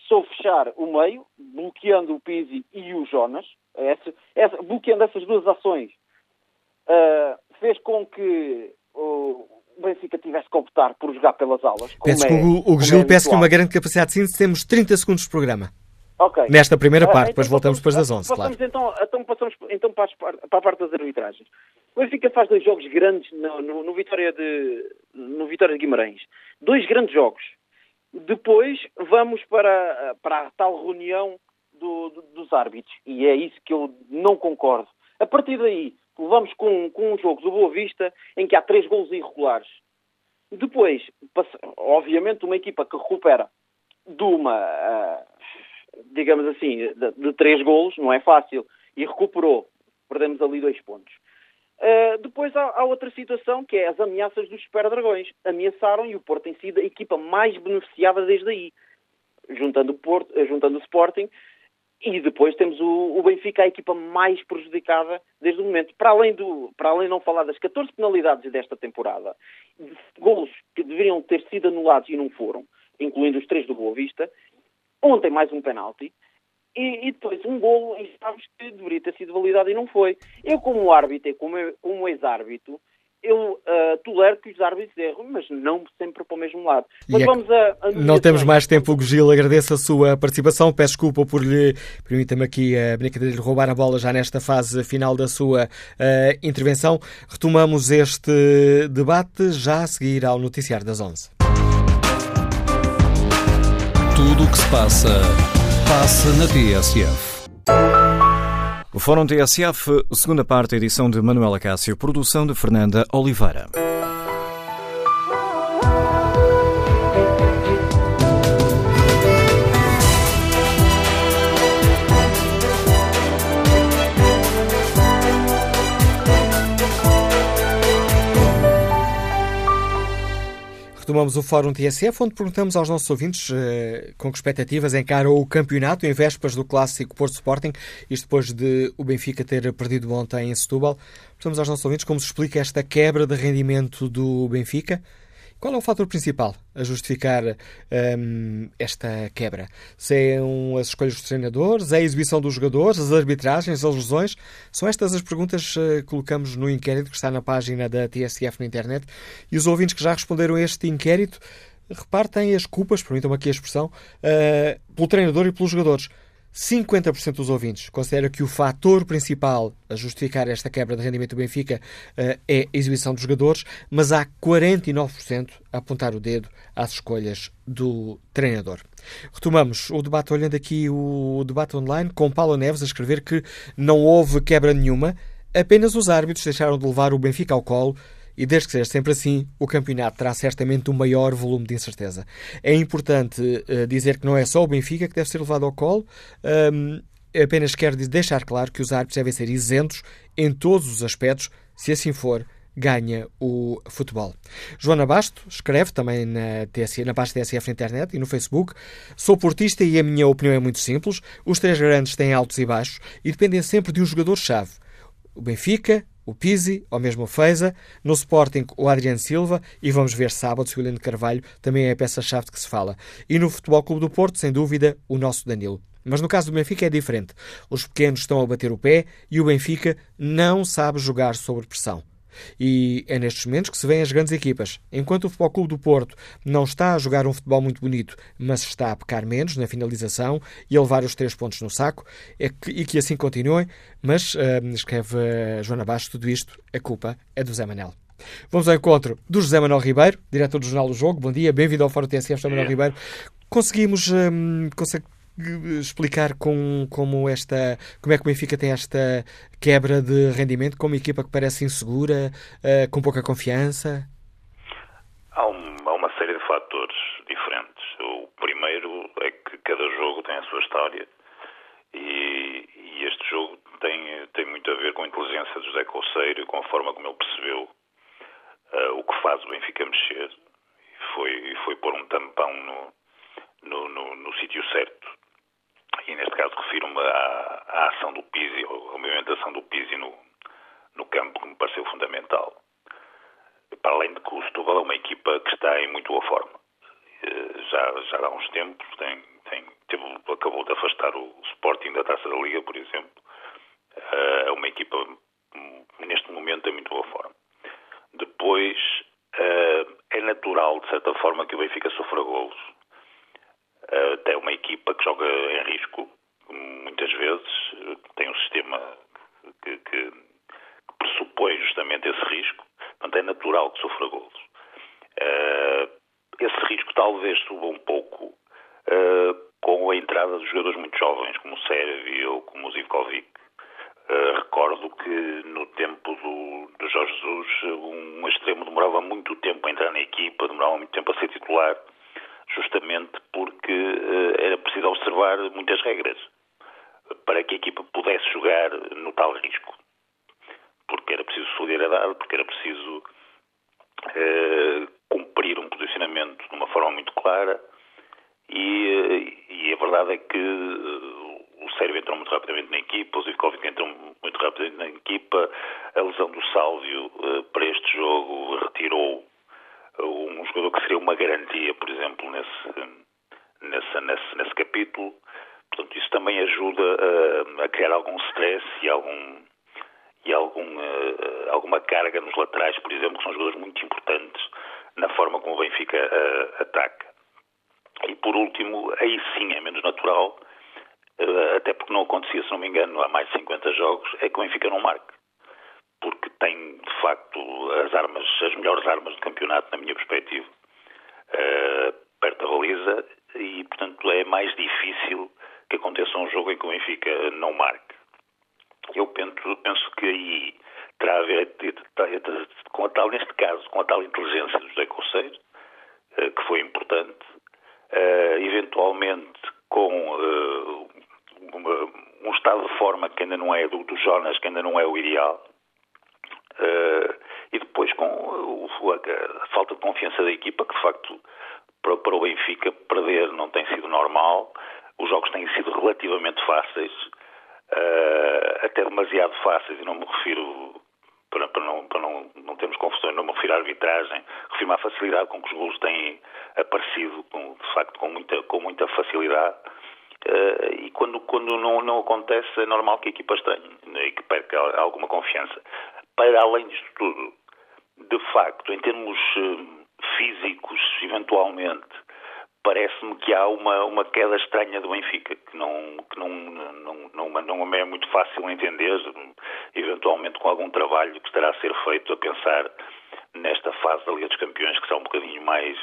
S9: soube fechar o meio, bloqueando o Pizzi e o Jonas, essa, essa, bloqueando essas duas ações, uh, fez com que o Benfica tivesse que optar por jogar pelas aulas.
S2: Peço é, o, o Gil, é peço que uma grande capacidade de síntese, temos 30 segundos de programa. Nesta primeira ah, parte, então, depois voltamos depois das 11,
S9: passamos,
S2: claro.
S9: Então, então passamos então para, para a parte das arbitragens. O Benfica faz dois jogos grandes no, no, no, Vitória de, no Vitória de Guimarães. Dois grandes jogos. Depois vamos para, para a tal reunião do, do, dos árbitros. E é isso que eu não concordo. A partir daí, levamos com, com um jogo do Boa Vista em que há três golos irregulares. Depois, obviamente, uma equipa que recupera de uma, uh, digamos assim, de, três golos, não é fácil, e recuperou. Perdemos ali dois pontos. Uh, depois há, outra situação que é as ameaças dos Super Dragões. Ameaçaram e o Porto tem sido a equipa mais beneficiada desde aí. Juntando o, Porto, juntando o Sporting, e depois temos o, o, Benfica, a equipa mais prejudicada desde o momento. Para além, do, para além de não falar das 14 penalidades desta temporada, golos que deveriam ter sido anulados e não foram, incluindo os três do Boa Vista, ontem mais um penalti, e, e depois um golo e sabes que deveria ter sido validado e não foi. Eu, como árbitro e como, como ex-árbitro, eu uh, tolero que os árbitros erram, mas não sempre para o mesmo lado. Mas
S2: é
S9: vamos a,
S2: a Não temos mais tempo, Hugo Gil. Agradeço a sua participação. Peço desculpa por lhe, permita-me aqui a brincadeira de roubar a bola já nesta fase final da sua uh, intervenção. Retomamos este debate já a seguir ao Noticiário das 11.
S1: Tudo o que se passa, passa na TSF.
S10: Fórum TSF, segunda parte, edição de Manuela Cássio, produção de Fernanda Oliveira.
S2: Retomamos o Fórum TSF, onde perguntamos aos nossos ouvintes uh, com que expectativas encaram o campeonato em vésperas do clássico Porto Sporting, isto depois de o Benfica ter perdido ontem em Setúbal. Perguntamos aos nossos ouvintes como se explica esta quebra de rendimento do Benfica qual é o fator principal a justificar um, esta quebra? São as escolhas dos treinadores, a exibição dos jogadores, as arbitragens, as lesões? São estas as perguntas que colocamos no inquérito que está na página da TSF na internet. E os ouvintes que já responderam a este inquérito repartem as culpas, permitam-me aqui a expressão, uh, pelo treinador e pelos jogadores. 50% dos ouvintes considera que o fator principal a justificar esta quebra de rendimento do Benfica uh, é a exibição dos jogadores, mas há 49% a apontar o dedo às escolhas do treinador. Retomamos o debate olhando aqui o debate online com Paulo Neves a escrever que não houve quebra nenhuma, apenas os árbitros deixaram de levar o Benfica ao colo e desde que seja sempre assim, o campeonato terá certamente um maior volume de incerteza. É importante uh, dizer que não é só o Benfica que deve ser levado ao colo. Um, apenas quero deixar claro que os árbitros devem ser isentos em todos os aspectos, se assim for, ganha o futebol. Joana Basto escreve também na, TSF, na página TSF na internet e no Facebook: Sou portista e a minha opinião é muito simples. Os três grandes têm altos e baixos e dependem sempre de um jogador-chave. O Benfica, o Pizzi, ou mesmo o Feiza, no Sporting o Adriano Silva e vamos ver sábado se o Heleno Carvalho também é a peça-chave de que se fala. E no Futebol Clube do Porto, sem dúvida, o nosso Danilo. Mas no caso do Benfica é diferente. Os pequenos estão a bater o pé e o Benfica não sabe jogar sob pressão. E é nestes momentos que se vêem as grandes equipas. Enquanto o Futebol Clube do Porto não está a jogar um futebol muito bonito, mas está a pecar menos na finalização e a levar os três pontos no saco, é que, e que assim continuem, mas, uh, escreve uh, Joana Baixo, tudo isto, a culpa é do Zé Manel. Vamos ao encontro do José Manuel Ribeiro, diretor do Jornal do Jogo. Bom dia, bem-vindo ao Fórum TSF, José Manuel Ribeiro. Conseguimos um, consegue explicar com, como esta como é que o Benfica tem esta quebra de rendimento com uma equipa que parece insegura, uh, com pouca confiança?
S11: Há, um, há, uma série de fatores diferentes. O primeiro é que cada jogo tem a sua história e, e este jogo tem, tem muito a ver com a inteligência de José Colseiro e com a forma como ele percebeu uh, o que faz o Benfica mexer. Foi, foi pôr um tampão no, no, no, no sítio certo e neste caso refiro-me à, à, ação do Pizzi, à movimentação do Pizzi no, no campo, que me pareceu fundamental. Para além de que o Setúbal é uma equipa que está em muito boa forma. Eh, já, já há uns tempos, tem, tem, teve, acabou de afastar o Sporting da Taça da Liga, por exemplo. Eh, é uma equipa, hum, neste momento, em muito boa forma. Depois, eh, é natural, de certa forma, que o Benfica sofra golos até uma equipa que joga em risco, muitas vezes, tem um sistema que, que, que pressupõe justamente esse risco, portanto é natural que sofra golos. Uh, esse risco talvez suba um pouco com a entrada de jogadores muito jovens, como o Sérvio, como o Zivkovic. Recordo que no tempo do, do Jorge Jesus, um extremo demorava muito tempo a entrar na equipa, demorava muito tempo a ser titular, justamente porque uh, era preciso observar muitas regras para que a equipa pudesse jogar no tal risco. Porque era preciso solidariedade, porque era preciso uh, cumprir um posicionamento de uma forma muito clara e, e a verdade é que o Sérvio entrou muito rapidamente na equipa, o Zivkovic entrou muito rapidamente na equipa, a lesão do Sálvio uh, para este jogo retirou um jogador que seria uma garantia, por exemplo, nesse, nesse, nesse, nesse capítulo. Portanto, isso também ajuda a, a criar algum stress e algum e algum, uh, alguma carga nos laterais, por exemplo, que são jogadores muito importantes na forma como o Benfica uh, ataca. E por último, aí sim é menos natural, uh, até porque não acontecia, se não me engano, há mais de 50 jogos, é que o Benfica não marque. Porque tem, de facto, as armas, as melhores armas do campeonato, na minha perspectiva, perto da baliza, e, portanto, é mais difícil que aconteça um jogo em que o Benfica não marque. Eu penso, penso que aí terá a ver com a tal, neste caso, com a tal inteligência do José Conceiro, eh, que foi importante, uh, eventualmente com uh, uma, um estado de forma que ainda não é do, do Jonas, que ainda não é o ideal, uh, e depois com a, falta de confiança da equipa, que de facto para, para o Benfica perder não tem sido normal, os jogos têm sido relativamente fáceis, uh, até demasiado fáceis, e não me refiro, para, para, não, para não, não termos confusões, não me refiro à arbitragem, refiro-me à facilidade com que os golos têm aparecido, com, de facto, com muita, com muita facilidade. Uh, e quando, quando não, não acontece, é normal que a equipa estranhe né, e que perca alguma confiança. Para além disto tudo, de facto, em termos uh, físicos, eventualmente, parece-me que há uma, uma queda estranha do Benfica, que não, que não, não, não, não é muito fácil entender, eventualmente com algum trabalho que estará a ser feito a pensar nesta fase da Liga dos Campeões, que está um bocadinho mais,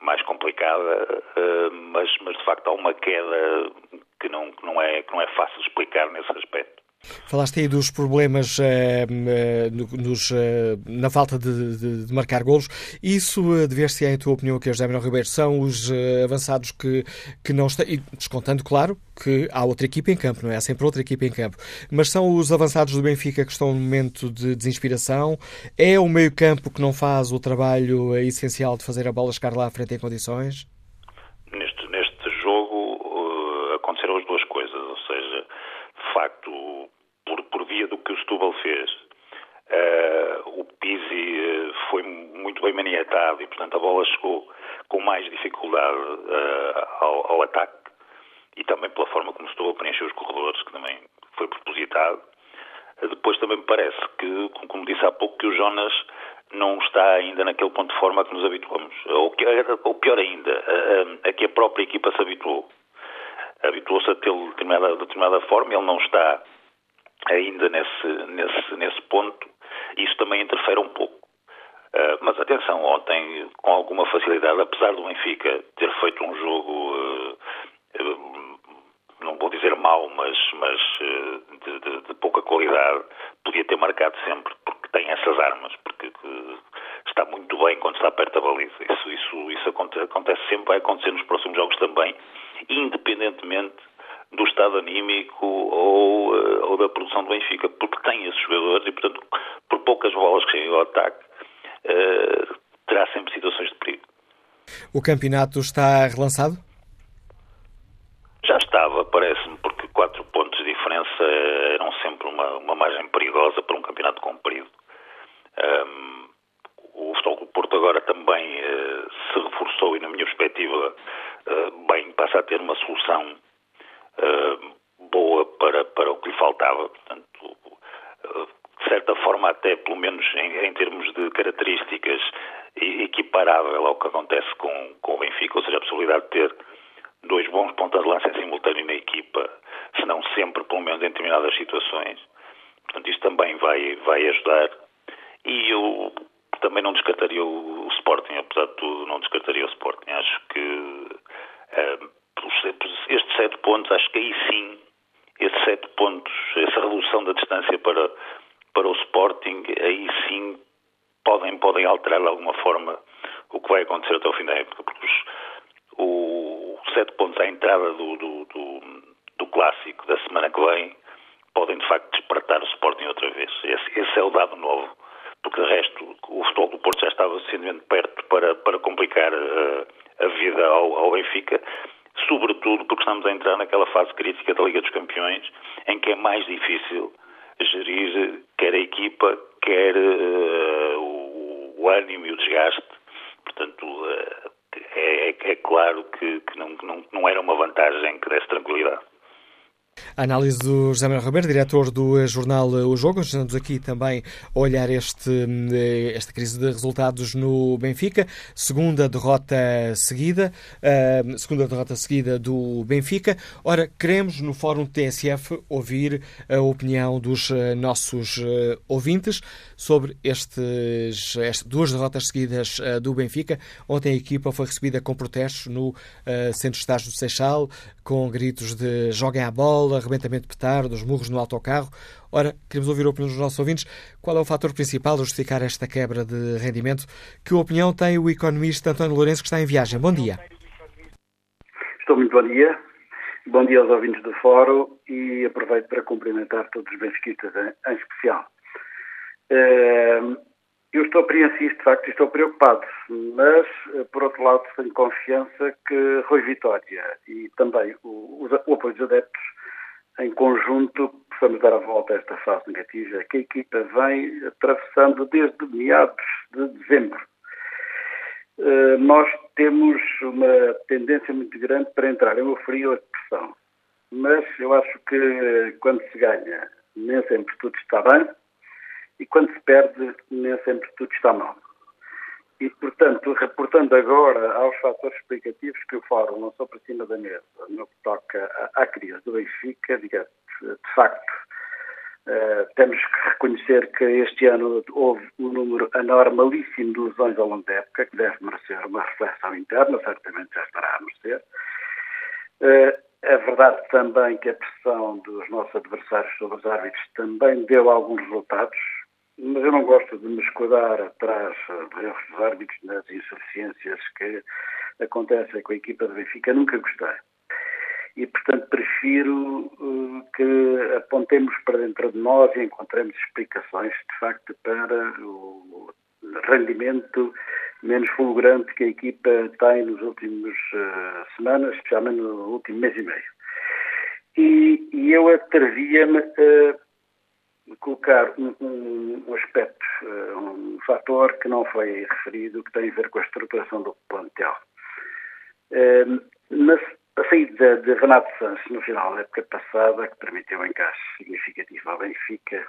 S11: mais complicada, eh, mas, mas de facto há uma queda que não, que não, é, que não é fácil explicar nesse aspecto.
S2: Falaste aí dos problemas eh, eh nos, eh, na falta de, de, de, marcar golos. Isso eh, dever-se, em tua opinião, que é José Manuel Ribeiro, são os eh, avançados que, que não estão, e descontando, claro, que há outra equipa em campo, não é? Há sempre outra equipa em campo. Mas são os avançados do Benfica que estão no momento de desinspiração? É o meio campo que não faz o trabalho eh, essencial de fazer a bola chegar lá à frente em condições?
S11: Neste, neste jogo aconteceram as duas coisas, ou seja, de facto por, por via do que o Setúbal fez, uh, o Pizzi uh, foi muito bem maniatado e, portanto, a bola chegou com mais dificuldade uh, ao, ao, ataque e também pela forma como o Setúbal preencheu os corredores, que também foi propositado. Depois também me parece que, como disse há pouco, que o Jonas não está ainda naquele ponto de forma a que nos habituamos. Ou, ou pior ainda, a, a, que a própria equipa se habituou. Habituou-se a tê-lo de determinada, de determinada forma, ele não está ainda nesse, nesse, nesse ponto, isso também interfere um pouco. Uh, mas atenção, ontem, com alguma facilidade, apesar do Benfica ter feito um jogo, uh, uh, não vou dizer mau, mas, mas de, de, de, pouca qualidade, podia ter marcado sempre, porque tem essas armas, porque está muito bem quando está perto da baliza. Isso, isso, isso acontece, acontece sempre, vai acontecer nos próximos jogos também, independentemente do estado anímico ou, uh, ou da produção do Benfica, porque tem esses jogadores e, portanto, por poucas bolas que cheguem ao ataque, uh, terá sempre situações de perigo.
S2: O campeonato está relançado?
S11: Já estava, parece-me, porque quatro pontos de diferença eram sempre uma, uma margem perigosa para um campeonato comprido. Um, o Futebol do Porto agora também uh, se reforçou e, na minha perspectiva, uh, bem, passa a ter uma solução uh, boa para, para o que lhe faltava. Portanto, uh, de certa forma, até pelo menos em, em, termos de características, equiparável ao que acontece com, com o Benfica, ou seja, a possibilidade de ter dois bons pontas de lança em simultâneo na equipa, se não sempre, pelo menos em determinadas situações. Portanto, isso também vai, vai ajudar. E eu também não descartaria o, o Sporting, apesar de tudo, não descartaria o Sporting. Acho pontos, acho que aí sim, esses sete pontos, essa redução da distância para, para o Sporting, aí sim podem, podem alterar de alguma forma o que vai acontecer até o fim da época, porque os, o sete pontos à entrada do, do, do, do, clássico da semana que vem podem de facto despertar o Sporting outra vez. Esse, esse é o dado novo, porque de resto o futebol do Porto já estava suficientemente perto para, para complicar uh, a vida ao, ao Benfica, sobretudo porque estamos a entrar naquela fase crítica da Liga dos Campeões, em que é mais difícil gerir quer a equipa, quer uh, o, o, ânimo e o desgaste. Portanto, uh, é, é, claro que, que não, não, não era uma vantagem que desse tranquilidade.
S2: A análise do José Manuel Ribeiro, diretor do jornal O Jogo. Estamos aqui também a olhar este, eh, esta crise de resultados no Benfica. Segunda derrota seguida, uh, segunda derrota seguida do Benfica. Ora, queremos no Fórum TSF ouvir a opinião dos eh, nossos ouvintes sobre estes, estas duas derrotas seguidas uh, do Benfica. Ontem a equipa foi recebida com protestos no Centro de Estágio do Seixal, com gritos de joguem a bola, arrebentamento de petardos, murros no autocarro. Ora, queremos ouvir a opinião dos nossos ouvintes. Qual é o fator principal a justificar esta quebra de rendimento? Que opinião tem o economista António Lourenço, que está em viagem? Bom dia.
S12: Estou muito bom dia. Bom dia aos ouvintes do Fórum e aproveito para cumprimentar todos os benfiquistas em, especial. Uh, eu estou apreensivo, de facto, estou preocupado, mas, eh, por outro lado, tenho confiança que Rui Vitória e também o, o apoio dos adeptos, em conjunto, possamos dar a volta a esta fase negativa que a equipa vem atravessando desde meados de dezembro. Uh, nós temos uma tendência muito grande para entrar em euforia ou depressão, mas eu acho que quando se ganha, nem sempre tudo está bem, e quando se perde, nem sempre tudo está mal. E, portanto, reportando agora aos fatores explicativos que o Fórum lançou para cima da mesa no que toca à, crise do Benfica, digamos, de facto, uh, temos que reconhecer que este ano houve um número anormalíssimo de lesões ao longo da época, que deve merecer uma reflexão interna, certamente já estará a merecer. É verdade também que a pressão dos nossos adversários sobre os árbitros também deu alguns resultados, mas eu não gosto de me escudar atrás de erros dos árbitros nas insuficiências que acontecem com a equipa do Benfica. Nunca gostei. E, portanto, prefiro uh, que apontemos para dentro de nós e encontremos explicações, de facto, para o rendimento menos fulgurante que a equipa tem nos últimos uh, semanas, especialmente no último mês e meio. E, e eu atrevia-me a colocar um, um, um aspecto, uh, um fator que não foi referido, que tem a ver com a estruturação do plantel. Na a saída de Renato Sanches no final da época passada, que permitiu um encaixe significativo ao Benfica,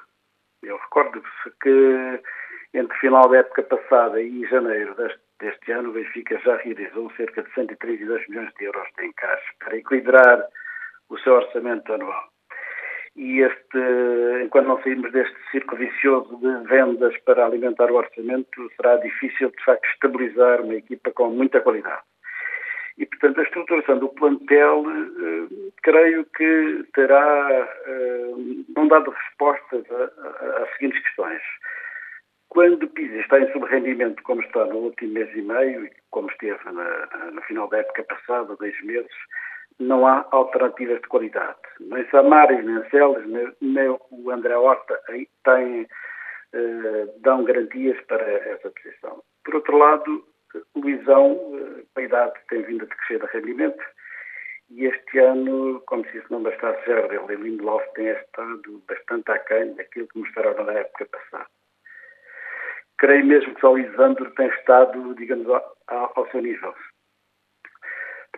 S12: eu recordo-se que entre final da época passada e janeiro deste, deste ano, o Benfica já realizou cerca de 132 milhões de euros de encaixe para equilibrar o seu orçamento anual e este, enquanto não sairmos deste círculo vicioso de vendas para alimentar o orçamento, será difícil, de facto, estabilizar uma equipa com muita qualidade. E, portanto, a estruturação do plantel, eh, creio que terá eh, não dado respostas às seguintes questões. Quando Pisa está em subrendimento, como está no último mês e meio, e como esteve na, no final da época passada, dois meses, não há alternativas de qualidade. Nem Samaris, nem Celes, nem, nem o André Horta têm, eh, dão garantias para essa posição. Por outro lado, o Luizão, eh, a idade tem vindo a crescer de rendimento e este ano, como se isso não bastasse, Jardel e Lindelof têm estado bastante aquém daquilo que mostraram na época passada. Creio mesmo que o Lisandro tem estado, digamos, ao, ao seu nível.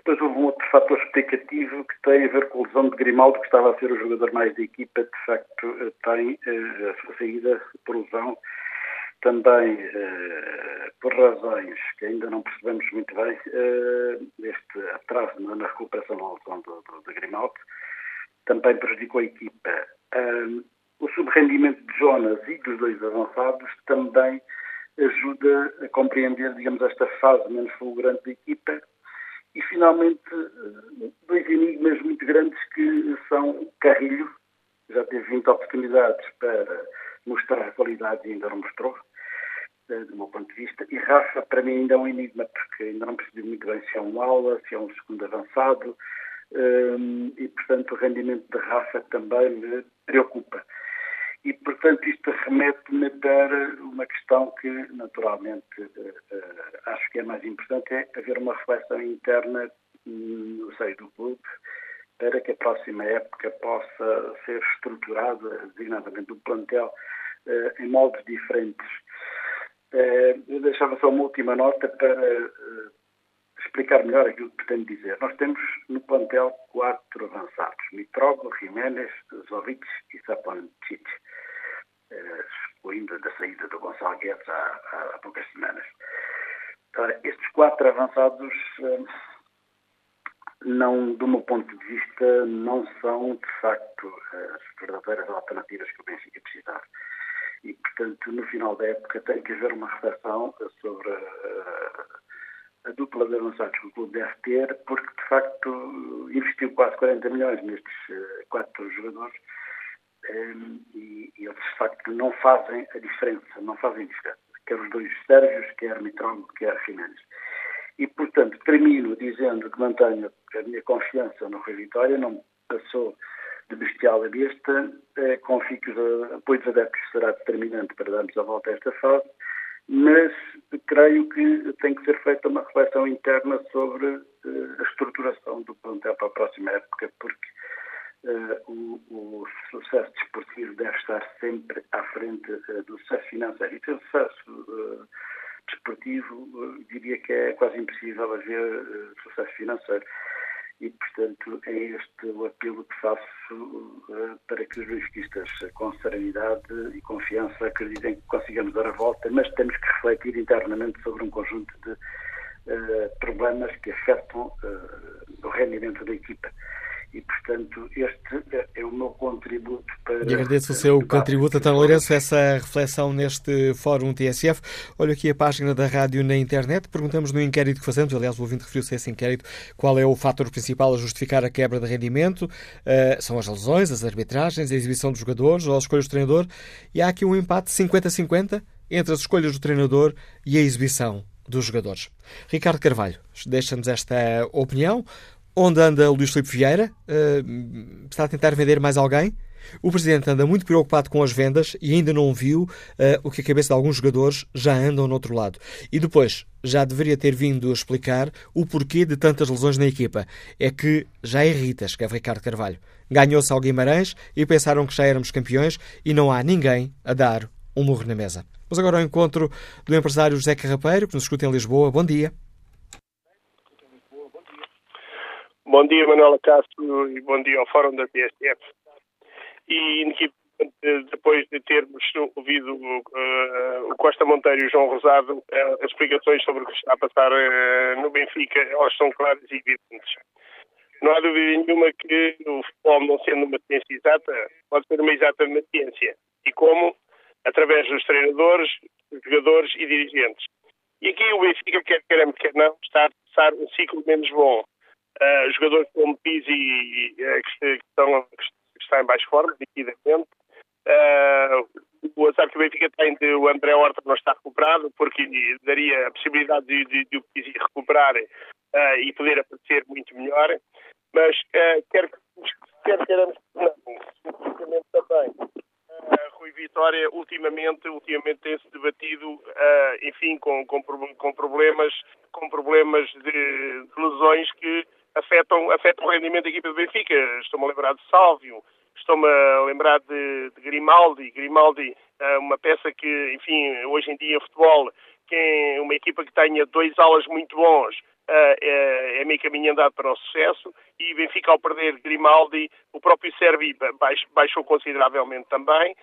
S12: Depois houve um outro fator explicativo que tem a ver com a lesão de Grimaldo, que estava a ser o jogador mais da equipa, de facto eh, tem eh, a sua saída por lesão, também eh, por razões que ainda não percebemos muito bem, este atraso na recuperação da lesão de Grimaldo, também prejudicou a equipa. o subrendimento de Jonas e dos dois avançados também ajuda a compreender, digamos, esta fase menos fulgurante da equipa, e finalmente dois enigmas muito grandes Carrilho já teve 20 oportunidades para mostrar qualidade e ainda não mostrou, eh, do meu ponto de vista. E Rafa, para mim, ainda é um enigma, porque ainda não percebi muito bem se é um aula, se é um segundo avançado, um, e, portanto, o rendimento de Rafa também me preocupa. E, portanto, isto remete-me para uma questão que, naturalmente, uh, uh, acho que é mais importante, é haver uma reflexão interna no seio do clube para que a próxima época possa ser estruturada, designadamente do plantel, uh, em moldes diferentes. eu deixava só uma última nota para explicar melhor aquilo que pretendo dizer. Nós temos no plantel quatro avançados: Mitrogo, Jiménez, Zovic e Saponcic, eh, excluindo da saída do Gonçalo Guedes há, há, poucas semanas. Ora, estes quatro avançados, eh, não, do meu ponto de vista, não são, de facto, as verdadeiras alternativas que o Benfica precisava. E, portanto, no final da época tem que haver uma reflexão sobre uh, a dupla de avançados que o clube deve ter, porque de facto investiu quase 40 milhões nestes uh, quatro jogadores ehm, e, eles de facto não fazem a diferença, não fazem diferença, quer os dois Sérgios, quer Mitron, quer Jiménez. E portanto termino dizendo que mantenho a minha confiança no Rui Vitória, não passou de bestial a besta, eh, confio que o apoio dos adeptos será determinante para darmos a volta a esta fase mas creio que tem que ser feita uma reflexão interna sobre uh, a estruturação do plantel para a próxima época, porque uh, o, o, sucesso desportivo deve estar sempre à frente uh, do sucesso financeiro. E sem sucesso desportivo, diria que é quase impossível haver sucesso financeiro e, portanto, é este o apelo que faço uh, para que os benfiquistas, com serenidade e confiança, acreditem que consigamos dar a volta, mas temos que refletir internamente sobre um conjunto de uh, problemas que afetam uh, o rendimento da equipa e, portanto, este é o meu contributo para.
S2: E agradeço o seu contributo, António Lourenço, essa reflexão neste Fórum TSF. Olho aqui a página da rádio na internet. Perguntamos no inquérito que fazemos, aliás, o ouvinte referiu-se a esse inquérito, qual é o fator principal a justificar a quebra de rendimento. Uh, são as lesões, as arbitragens, a exibição dos jogadores ou as escolhas do treinador. E há aqui um empate 50-50 entre as escolhas do treinador e a exibição dos jogadores. Ricardo Carvalho, deixa-nos esta opinião. Onde anda o Luís Filipe Vieira? Uh, está a tentar vender mais alguém? O Presidente anda muito preocupado com as vendas e ainda não viu uh, o que a cabeça de alguns jogadores já andam no outro lado. E depois, já deveria ter vindo explicar o porquê de tantas lesões na equipa. É que já irrita, escreve Ricardo Carvalho. Ganhou-se ao Guimarães e pensaram que já éramos campeões e não há ninguém a dar um murro na mesa. Mas agora ao encontro do empresário José Carrapeiro, que nos escuta em Lisboa. Bom dia.
S13: Bom dia, Manuela Castro, e bom dia ao Fórum da PSF. E depois de termos ouvido uh, o Costa Monteiro e o João Rosado, uh, as explicações sobre o que está a passar uh, no Benfica, elas são claras e evidentes. Não há dúvida nenhuma que o futebol, não sendo uma ciência exata, pode ser uma exata ciência. E como? Através dos treinadores, jogadores e dirigentes. E aqui o Benfica, quer queremos, quer não, está a passar um ciclo menos bom Uh, jogadores como Pizzi, uh, que, que, estão, que está em baixo forma, liquidamente. Uh, o azar que o Benfica tem de o André Horta não estar recuperado, porque daria a possibilidade de, de, de o Pizzi recuperar uh, e poder aparecer muito melhor. Mas uh, quer, quer queremos não, também. Rui Vitória ultimamente, ultimamente tem-se debatido, enfim, com, com, com, problemas, com problemas de, de lesões que afetam, afetam o rendimento da equipa do Benfica. Estou-me a lembrar de Sálvio, estou-me a lembrar de, de Grimaldi. Grimaldi, é uma peça que, enfim, hoje em dia futebol, que é uma equipa que tenha dois alas muito bons, é, é, é meio caminho andado para o sucesso e Benfica ao perder Grimaldi, o próprio Servi baixou consideravelmente também.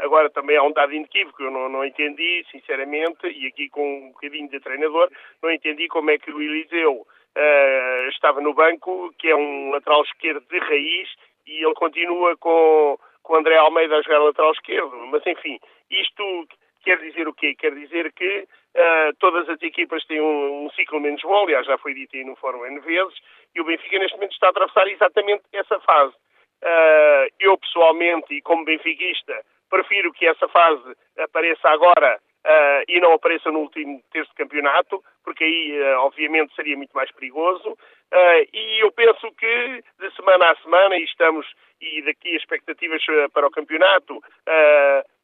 S13: Agora também há um dado inequívoco, eu não, não, entendi, sinceramente, e aqui com um bocadinho de treinador, não entendi como é que o Eliseu uh, estava no banco, que é um lateral esquerdo de raiz, e ele continua com, com André Almeida a jogar lateral esquerdo. Mas, enfim, isto quer dizer o quê? Quer dizer que uh, todas as equipas têm um, um, ciclo menos bom, aliás, já foi dito aí no Fórum N vezes, e o Benfica neste momento está a atravessar exatamente essa fase. Uh, eu, pessoalmente, e como benfiquista, prefiro que essa fase apareça agora uh, e não apareça no último terço de campeonato, porque aí, uh, obviamente, seria muito mais perigoso. Uh, e eu penso que, de semana a semana, e estamos, e daqui as expectativas para o campeonato,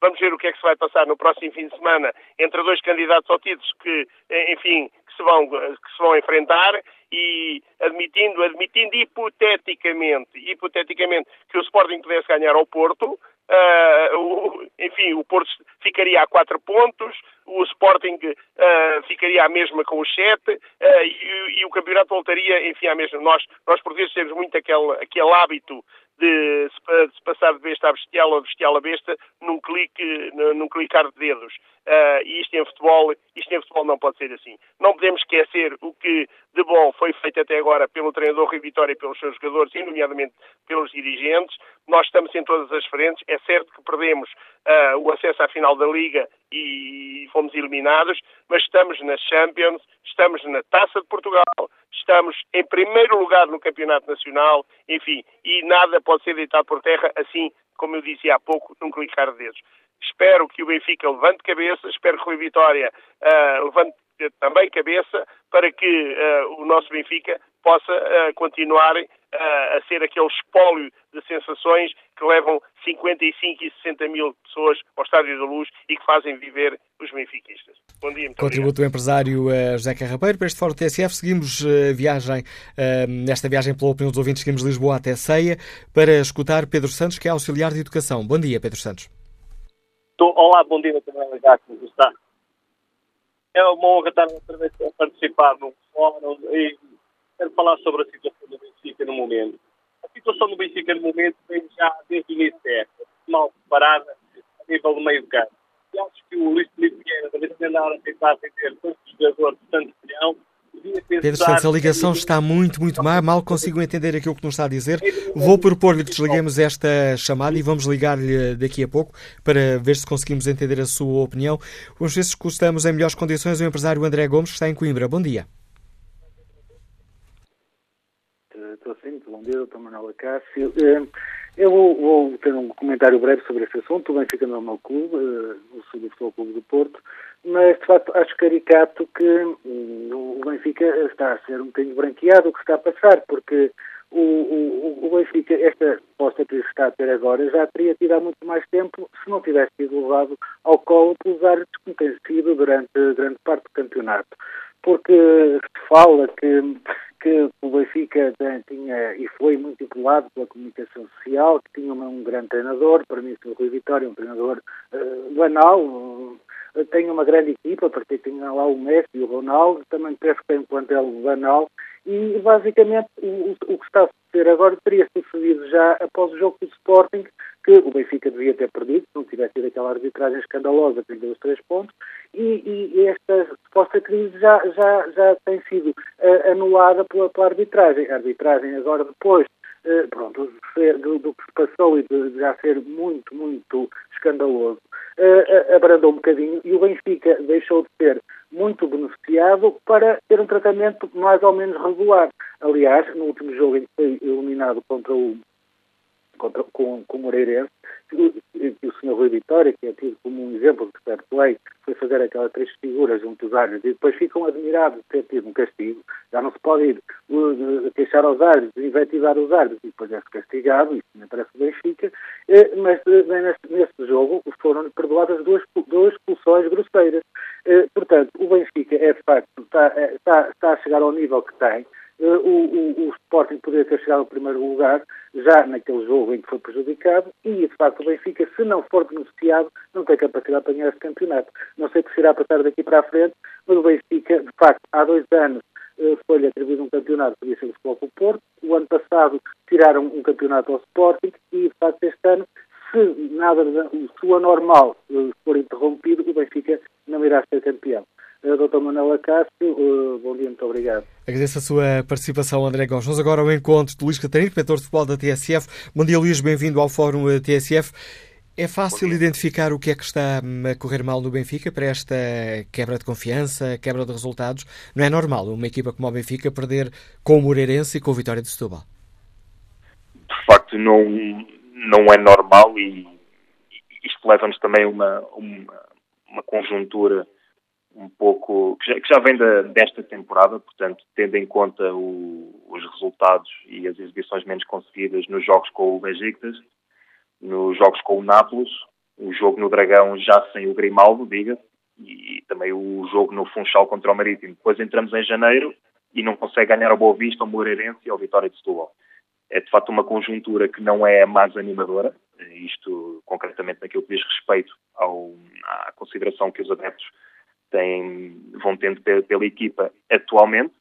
S13: vamos ver o que é que se vai passar no próximo fim de semana entre dois candidatos ao título que, enfim, que se vão, que se vão enfrentar e admitindo, admitindo hipoteticamente, hipoteticamente que o Sporting pudesse ganhar ao Porto, Uh, o, enfim, o Porto ficaria a quatro pontos, o Sporting uh, ficaria à mesma com os sete uh, e, e, o campeonato voltaria, enfim, à mesma. Nós, nós portugueses temos muito aquele, aquele hábito de, se passar de besta a bestial ou bestial a besta num clique, num clicar de dedos. Uh, e isto em futebol, isto em futebol não pode ser assim. Não podemos esquecer o que de bom foi feito até agora pelo treinador Rui Vitória e pelos seus jogadores, e nomeadamente pelos dirigentes. Nós estamos em todas as frentes. É certo que perdemos uh, o acesso à final da Liga e fomos eliminados, mas estamos na Champions, estamos na Taça de Portugal, estamos em primeiro lugar no Campeonato Nacional, enfim, e nada pode ser deitado por terra assim, como eu disse há pouco, num clicar de dedos. Espero que o Benfica levante cabeça, espero que o Vitória uh, levante também cabeça para que uh, o nosso Benfica possa uh, continuar a ser aquele espólio de sensações que levam 55 e 60 mil pessoas ao Estádio da Luz e que fazem viver os benfiquistas. Bom dia, muito
S2: Contributo
S13: o
S2: empresário uh, José Carrapeiro para este Fórum TSF. Seguimos a uh, viagem, uh, nesta viagem pela opinião dos ouvintes, seguimos Lisboa até Ceia para escutar Pedro Santos, que é auxiliar de educação. Bom dia, Pedro Santos.
S14: Olá, bom dia, também, como está? É uma honra estar outra vez a participar no fórum e quero falar sobre a situação do Benfica no momento. A situação do Benfica no momento vem já desde o início da época, mal preparada a nível do meio campo. E acho que o Luís Felipe Vieira deve andar a tentar atender os jogadores de Santo Milhão
S2: Pedro Santos, a ligação está muito, muito má, mal consigo entender aquilo que nos está a dizer. Vou propor-lhe que desliguemos esta chamada e vamos ligar-lhe daqui a pouco para ver se conseguimos entender a sua opinião. Vamos ver se escutamos em melhores condições o empresário André Gomes, que está em Coimbra. Bom dia.
S15: Estou sim, bom dia, doutor Manuel Cássio. Eu vou, vou, ter um comentário breve sobre este assunto. O Benfica não é o meu clube, o Sul do Futebol Clube do Porto mas de facto acho caricato que hum, o Benfica está a ser um bocadinho branqueado o que está a passar, porque o, o, o Benfica, esta resposta que está a ter agora, já teria tido há muito mais tempo se não tivesse sido levado ao colo pelos árbitros como tem sido durante grande parte do campeonato. Porque se fala que, que o Benfica tinha e foi muito empolado pela comunicação social, que tinha um grande treinador, para mim o Rui Vitória, um treinador uh, banal, tem uma grande equipa, porque tem lá o Messi e o Ronaldo, também penso que tem um plantel banal, e basicamente o, o que está a suceder agora teria sucedido já após o jogo do Sporting, que o Benfica devia ter perdido, se não tivesse tido aquela arbitragem escandalosa que deu os três pontos, e, e esta suposta crise já, já, já tem sido uh, anulada pela, pela arbitragem. A arbitragem agora depois Uh, pronto, do, do, que se passou e de, de já ser muito, muito escandaloso, uh, abrandou um bocadinho e o Benfica deixou de ser muito beneficiado para ter um tratamento mais ou menos regular. Aliás, no último jogo em que foi eliminado contra o contra, com, com o Moreirense, que, o Sr. Rui Vitória, que é tido como um exemplo de fair play, foi fazer aquelas três figuras junto aos árbitros e depois ficam admirados de ter tido um castigo. Já não se pode ir queixar aos árbitros, invetivar os árbitros e depois é-se castigado, isso não parece o Benfica, uh, mas uh, neste, jogo foram perdoadas duas, duas expulsões grosseiras. Uh, portanto, o Benfica é de facto, está, está, está a chegar ao nível que tem, o, o, o Sporting poderia ter chegado ao primeiro lugar já naquele jogo em que foi prejudicado e, de facto, o Benfica, se não for beneficiado, não tem capacidade para ganhar esse campeonato. Não sei o que se irá passar daqui para a frente, mas o Benfica, de facto, há dois anos eh, foi-lhe atribuído um campeonato, podia ser o Futebol do Porto. O ano passado tiraram um campeonato ao Sporting e, de facto, este ano, se nada, se o anormal eh, for interrompido, o Benfica não irá ser campeão. Dr. Manuela Cássio, eh, bom dia, muito obrigado.
S2: Agradeço a sua participação, André Gomes. Vamos agora ao encontro de Luís Catarino, diretor de futebol da TSF. Bom dia, Luís, bem-vindo ao Fórum eh, TSF. É fácil identificar o que é que está hum, a correr mal no Benfica para esta quebra de confiança, quebra de resultados? Não é normal uma equipa como o Benfica perder com o Moreirense e com o Vitória de Setúbal?
S16: De facto, facto não, não é normal e isto leva-nos também a uma, uma, uma conjuntura um pouco que já, que já vem da, desta temporada, portanto, tendo em conta o, os resultados e as exibições menos conseguidas nos jogos com o Besiktas, nos jogos com o Nápoles, o jogo no Dragão já sem o Grimaldo, diga e também o jogo no Funchal contra o Marítimo. Depois entramos em janeiro e não consegue ganhar ao Boa Vista, ao Moreirense e ao Vitória de Setúbal. É de facto uma conjuntura que não é a mais animadora, isto concretamente naquilo que diz respeito ao, à consideração que os adeptos têm, vão tendo pela, equipa atualmente.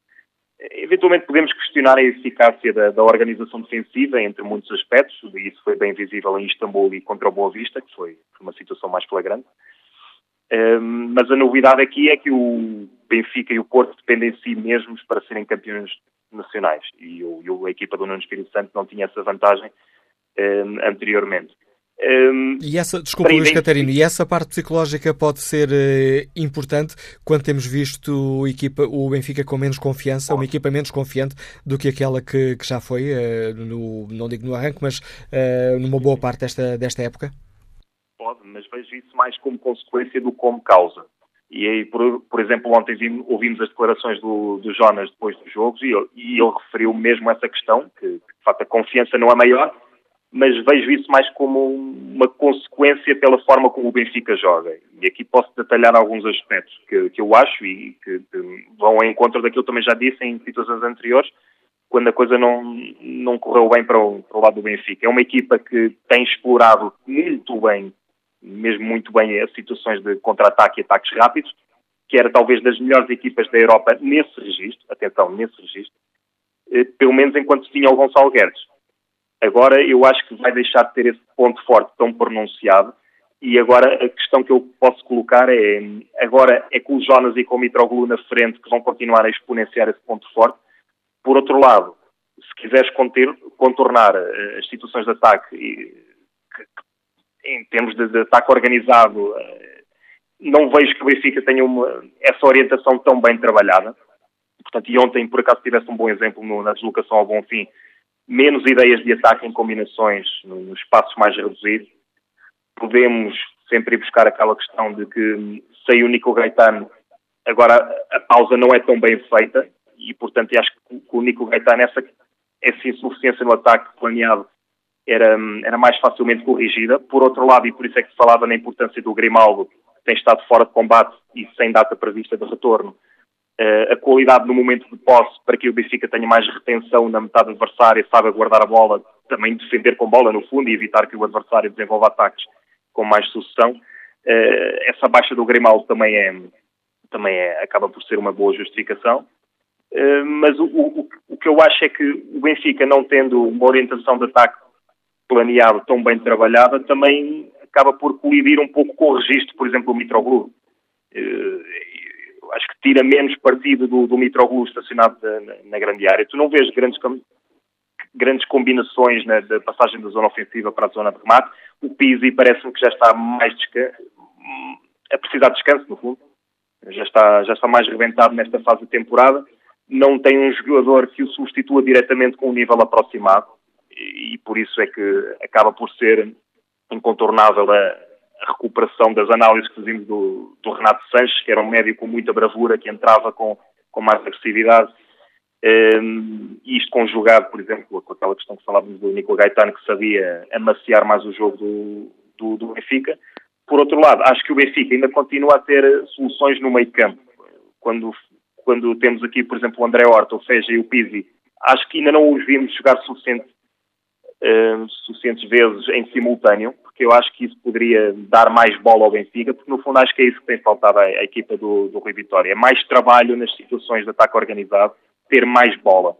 S16: Eventualmente podemos questionar a eficácia da, da, organização defensiva entre muitos aspectos, e isso foi bem visível em Istambul e contra o Boa Vista, que foi uma situação mais flagrante. Um, mas a novidade aqui é que o Benfica e o Porto dependem de si mesmos para serem campeões nacionais, e, o, a equipa do Nuno Espírito Santo não tinha essa vantagem um, anteriormente.
S2: Um, e essa, desculpa, Luís Catarino, e essa parte psicológica pode ser uh, importante quando temos visto o, equipa, o Benfica com menos confiança, uma equipa menos confiante do que aquela que, que já foi, uh, no, não digo no arranque, mas uh, numa boa parte desta, desta época?
S16: Pode, mas vejo isso mais como consequência do como causa. E aí, por, por exemplo, ontem vimos, ouvimos as declarações do, do Jonas depois dos jogos e, e ele referiu mesmo essa questão, que, que de facto a confiança não é maior, mas vejo isso mais como uma consequência pela forma como o Benfica joga. E aqui posso detalhar alguns aspectos que, que eu acho e que, vão ao encontro daquilo que também já disse em situações anteriores, quando a coisa não, não correu bem para o, para o lado do Benfica. É uma equipa que tem explorado muito bem, mesmo muito bem, as situações de contra-ataque e ataques rápidos, que era talvez das melhores equipas da Europa nesse registro, atenção, nesse registro, eh, pelo menos enquanto tinha o Gonçalo Guedes Agora eu acho que vai deixar de ter esse ponto forte tão pronunciado e agora a questão que eu posso colocar é agora é com o Jonas e com o Mitroglou na frente que vão continuar a exponenciar esse ponto forte. Por outro lado, se quiseres conter, contornar uh, as situações de ataque que, que, em termos de, de, ataque organizado, uh, não vejo que o Benfica tenha uma, essa orientação tão bem trabalhada. Portanto, e ontem, por acaso, tivesse um bom exemplo no, na deslocação ao Bonfim, menos ideias de ataque em combinações nos espaços mais reduzidos. Podemos sempre ir buscar aquela questão de que sem o Nico Gaetano, agora a pausa não é tão bem feita e, portanto, acho que o Nico Gaetano, essa, essa insuficiência no ataque planeado era, era mais facilmente corrigida. Por outro lado, e por isso é que se falava na importância do Grimaldo, que tem estado fora de combate e sem data prevista de retorno, a qualidade no momento de posse para que o Benfica tenha mais retenção na metade adversária, saiba guardar a bola, também defender com bola no fundo e evitar que o adversário desenvolva ataques com mais sucessão. Uh, essa baixa do Grimaldo também é, também é, acaba por ser uma boa justificação. Uh, mas o, o, o que eu acho é que o Benfica, não tendo uma orientação de ataque planeado tão bem trabalhada, também acaba por colidir um pouco com o registro, por exemplo, do Mitroglou. Acho que tira menos partido do, do Mitroglou estacionado na, na, grande área. Tu não vês grandes, grandes combinações na, da passagem da zona ofensiva para a zona de remate. O Pizzi parece-me que já está mais a precisar de descanso, no fundo. Já está, já está mais reventado nesta fase de temporada. Não tem um jogador que o substitua diretamente com um nível aproximado e, e por isso é que acaba por ser incontornável a, a recuperação das análises que fazíamos do, do, Renato Sanches, que era um médico com muita bravura, que entrava com, com mais agressividade. Um, isto conjugado, por exemplo, com aquela questão que falávamos do Nico Gaetano, que sabia amaciar mais o jogo do, do, do, Benfica. Por outro lado, acho que o Benfica ainda continua a ter soluções no meio campo. Quando, quando temos aqui, por exemplo, o André Horta, o Feja e o Pizzi, acho que ainda não os vimos jogar suficiente, uh, suficientes vezes em simultâneo porque eu acho que isso poderia dar mais bola ao Benfica, porque no fundo acho que é isso que tem faltado à, à equipa do, do Rui Vitória. É mais trabalho nas situações de ataque organizado, ter mais bola.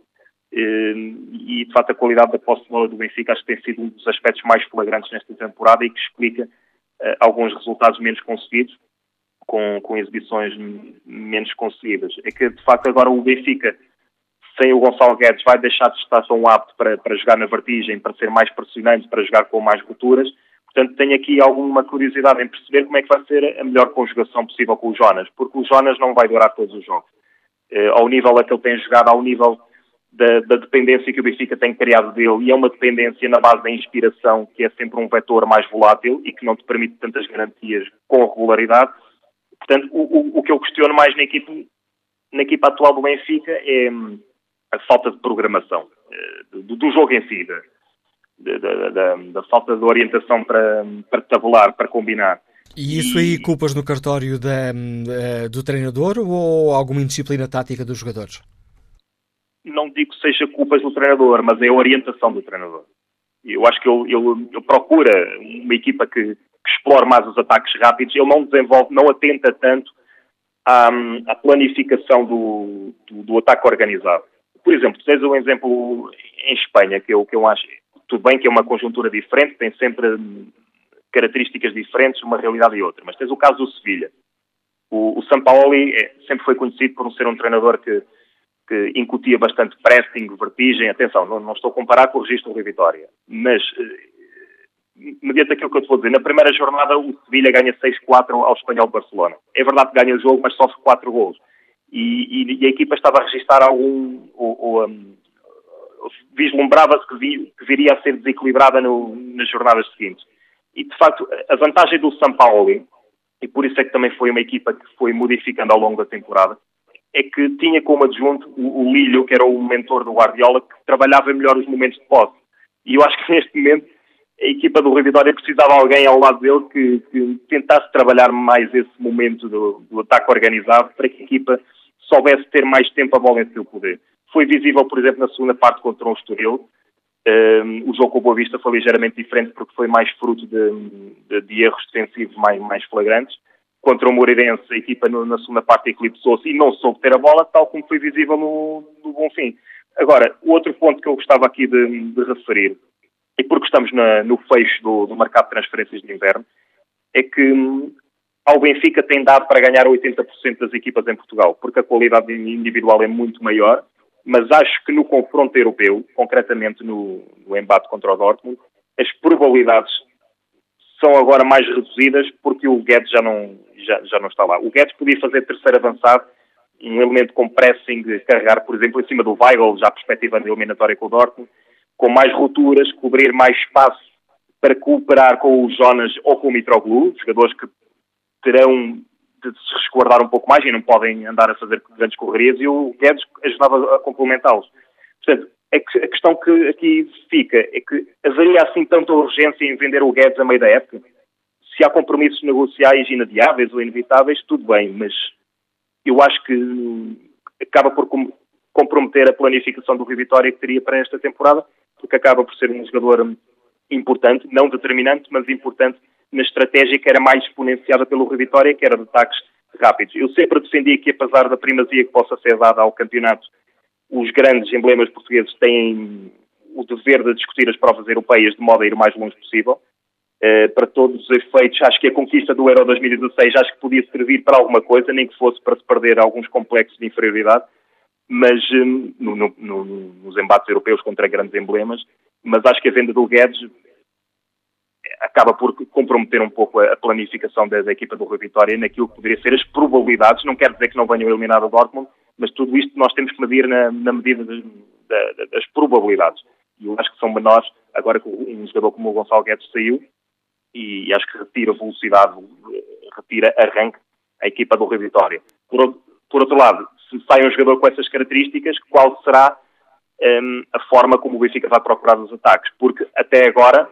S16: E, de facto, a qualidade da posse de bola do Benfica acho que tem sido um dos aspectos mais flagrantes nesta temporada e que explica uh, alguns resultados menos conseguidos, com, com exibições menos conseguidas. É que, de facto, agora o Benfica sem o Gonçalo Guedes vai deixar de estar tão apto para, para jogar na vertigem, para ser mais pressionante, para jogar com mais rupturas Portanto, tenho aqui alguma curiosidade em perceber como é que vai ser a melhor conjugação possível com o Jonas, porque o Jonas não vai durar todos os jogos. Uh, ao nível a que ele tem jogado, ao nível da, da, dependência que o Benfica tem criado dele, e é uma dependência na base da inspiração, que é sempre um vetor mais volátil e que não te permite tantas garantias com regularidade. Portanto, o, o, o que eu questiono mais na equipa, na equipa atual do Benfica é hum, a falta de programação eh, do, do jogo em si, da, falta de orientação para, para tabular, para combinar.
S2: E isso aí culpas no cartório da, uh, do treinador ou alguma indisciplina tática dos jogadores?
S16: Não digo que seja culpas do treinador, mas é a orientação do treinador. Eu acho que ele, ele, ele procura uma equipa que, que, explore mais os ataques rápidos. Ele não desenvolve, não atenta tanto à, à planificação do, do, do, ataque organizado. Por exemplo, tens um exemplo em Espanha que eu, que eu acho, tudo bem que é uma conjuntura diferente, tem sempre características diferentes, uma realidade e outra. Mas tens o caso do Sevilha. O, o Sampaoli é, sempre foi conhecido por ser um treinador que, que incutia bastante pressing, vertigem. Atenção, não, não estou a comparar com o registro do Vitória. Mas, eh, mediante aquilo que eu te vou dizer, na primeira jornada o Sevilha ganha 6-4 ao Espanhol Barcelona. É verdade que ganha o jogo, mas sofre 4 gols. E, e, e, a equipa estava a registrar algum... Um, vislumbrava-se que, vi, que, viria a ser desequilibrada no, nas jornadas seguintes. E, de facto, a vantagem do São Paulo, e por isso é que também foi uma equipa que foi modificando ao longo da temporada, é que tinha como adjunto o, o Lilho, que era o mentor do Guardiola, que trabalhava melhor os momentos de posse. E eu acho que [laughs] neste momento a equipa do Rio Vitória precisava de alguém ao lado dele que, que tentasse trabalhar mais esse momento do, do, ataque organizado para que a equipa soubesse ter mais tempo a bola em seu poder. Foi visível, por exemplo, na segunda parte contra o Estoril, um, o jogo com o Boa Vista foi ligeiramente diferente porque foi mais fruto de, de, de erros defensivos mais, mais flagrantes. Contra o Moreirense, a equipa no, na segunda parte eclipsou-se e não soube ter a bola, tal como foi visível no, no Bonfim. Agora, outro ponto que eu gostava aqui de, de referir, e porque estamos na, no fecho do, do mercado de transferências de inverno, é que hum, ao Benfica tem dado para ganhar 80% das equipas em Portugal, porque a qualidade individual é muito maior mas acho que no confronto europeu, concretamente no, no embate contra o Dortmund, as probabilidades são agora mais reduzidas porque o Guedes já não, já, já não está lá. O Guedes podia fazer terceiro avançado, um elemento com pressing, carregar, por exemplo, em cima do Weigl, já a eliminatória com o Dortmund, com mais rupturas, cobrir mais espaço para cooperar com o Jonas ou com o Mitroglou, jogadores que terão de se resguardar um pouco mais e não podem andar a fazer grandes correrias e o Guedes ajudava a complementá-los. Portanto, a questão que aqui fica é que haveria assim tanta urgência em vender o Guedes a meio da época? Se há compromissos negociais inadiáveis ou inevitáveis, tudo bem, mas eu acho que acaba por comprometer a planificação do Rio Vitória que teria para esta temporada, porque acaba por ser um jogador importante, não determinante, mas importante na estratégia que era mais exponenciada pelo Rio Vitória, que era de ataques rápidos. Eu sempre defendi que, apesar da primazia que possa ser dada ao campeonato, os grandes emblemas portugueses têm o dever de discutir as provas europeias de modo a ir o mais longe possível. Uh, para todos os efeitos, acho que a conquista do Euro 2016 acho que podia servir para alguma coisa, nem que fosse para se perder alguns complexos de inferioridade, mas um, no, no, no, nos embates europeus contra grandes emblemas, mas acho que a venda do Guedes acaba por comprometer um pouco a planificação da, equipa do Rui Vitória naquilo que poderia ser as probabilidades, não quer dizer que não venham eliminar o Dortmund, mas tudo isto nós temos que medir na, na medida de, das probabilidades. E eu acho que são menores, agora que um jogador como o Gonçalo Guedes saiu, e acho que retira velocidade, retira arranque a equipa do Rui Vitória. Por, por outro lado, se sai um jogador com essas características, qual será um, a forma como o Benfica vai procurar os ataques? Porque até agora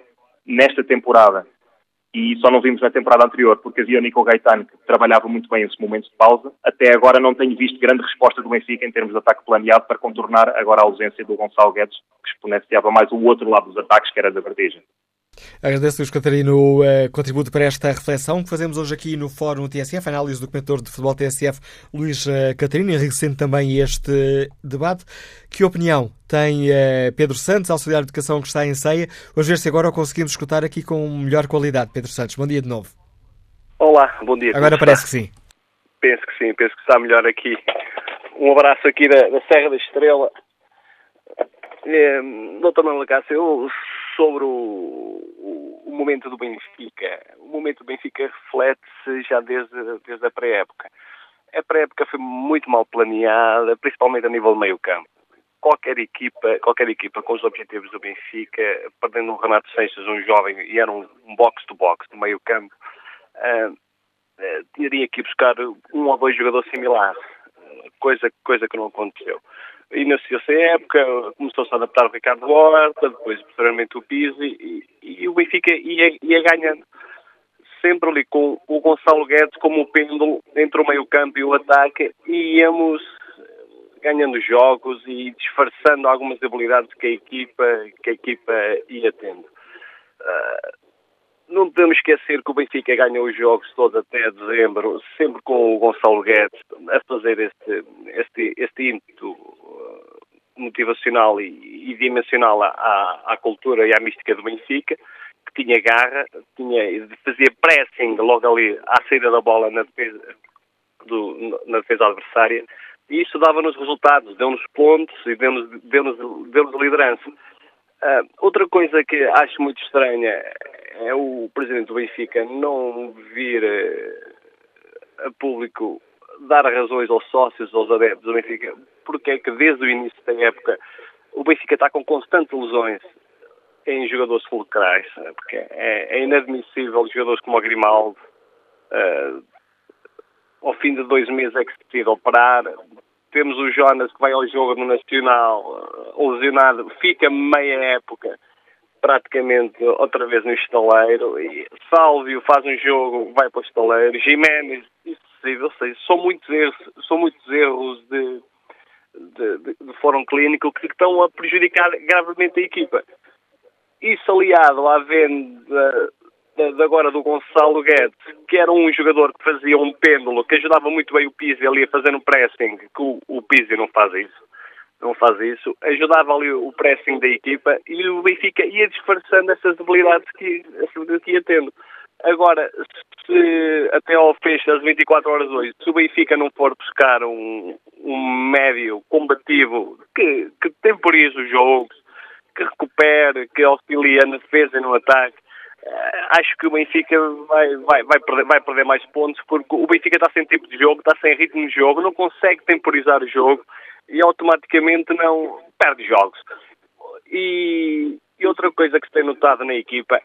S16: nesta temporada, e só não vimos na temporada anterior, porque havia o Nico Gaetano que trabalhava muito bem esses momentos de pausa. Até agora não tenho visto grande resposta do Benfica em termos de ataque planeado para contornar agora a ausência do Gonçalo Guedes, que exponenciava mais o outro lado dos ataques, que era da vertigem.
S2: Agradeço-lhes, Catarina, o uh, contributo para esta reflexão que fazemos hoje aqui no Fórum TSF, análise do comentador de futebol TSF, Luís uh, Catarina, enriquecendo também este debate. Que opinião tem uh, Pedro Santos, auxiliar de educação que está em ceia? Vamos ver se agora o conseguimos escutar aqui com melhor qualidade. Pedro Santos, bom dia de novo.
S17: Olá, bom dia.
S2: Agora parece que sim.
S17: Penso que sim, penso que está melhor aqui. Um abraço aqui da, da Serra da Estrela. É, doutor Manuel Cássio, eu sobre o, o, o, momento do Benfica. O momento do Benfica reflete-se já desde, desde a pré-época. A pré-época foi muito mal planeada, principalmente a nível do meio campo. qualquer equipa, qualquer equipa com os objetivos do Benfica, perdendo o Renato Seixas, um jovem, e era um, box-to-box no meio campo, uh, uh, teria que buscar um ou dois jogadores similares, coisa, coisa que não aconteceu. Iniciou-se a época, começou-se a adaptar o Ricardo Horta, depois posteriormente o Pizzi, e, e o Benfica ia, ia ganhando sempre ali com o Gonçalo Guedes como o pêndulo entre o meio campo e o ataque e íamos ganhando jogos e disfarçando algumas debilidades que a equipa, que a equipa ia tendo. Uh, não podemos esquecer que o Benfica ganhou os jogos todos até dezembro, sempre com o Gonçalo Guedes a fazer este, este, este ímpeto ah, motivacional e, e dimensional à, à cultura e à mística do Benfica que tinha garra, tinha, fazia pressing logo ali à saída da bola na defesa, do, na defesa adversária e isso dava-nos resultados, deu-nos pontos e deu-nos deu deu liderança. Uh, outra coisa que acho muito estranha é o presidente do Benfica não vir uh, a público dar razões aos sócios, aos adeptos do Benfica, porque é que desde o início da época o Benfica está com constantes lesões em jogadores fulcrais, porque é, é inadmissível jogadores como o Grimaldo, uh, ao fim de dois meses é que se decide operar. Temos o Jonas que vai ao jogo no Nacional, uh, lesionado, fica meia época praticamente outra vez no estaleiro. E Sálvio faz um jogo, vai para o estaleiro. Jiménez, isso ou seja, são muitos erros, são muitos erros de, de, de, de fórum clínico que estão a prejudicar gravemente a equipa. Isso aliado à venda de agora do Gonçalo Guedes, que era um jogador que fazia um pêndulo, que ajudava muito bem o Pizzi ali a fazer um pressing, que o, o Pizzi não faz isso. Não faz isso. Ajudava ali o pressing da equipa e o Benfica ia disfarçando essas debilidades que, que ia tendo. Agora, se até ao fecho das 24 horas hoje, se o Benfica não for buscar um, um médio combativo que, que temporize os jogos, que recupere, que auxilia na defesa e no ataque, uh, acho que o Benfica vai, vai, vai, perder, vai perder mais pontos porque o Benfica está sem tempo de jogo, está sem ritmo de jogo, não consegue temporizar o jogo e automaticamente não perde jogos. E, e outra coisa que se tem notado na equipa,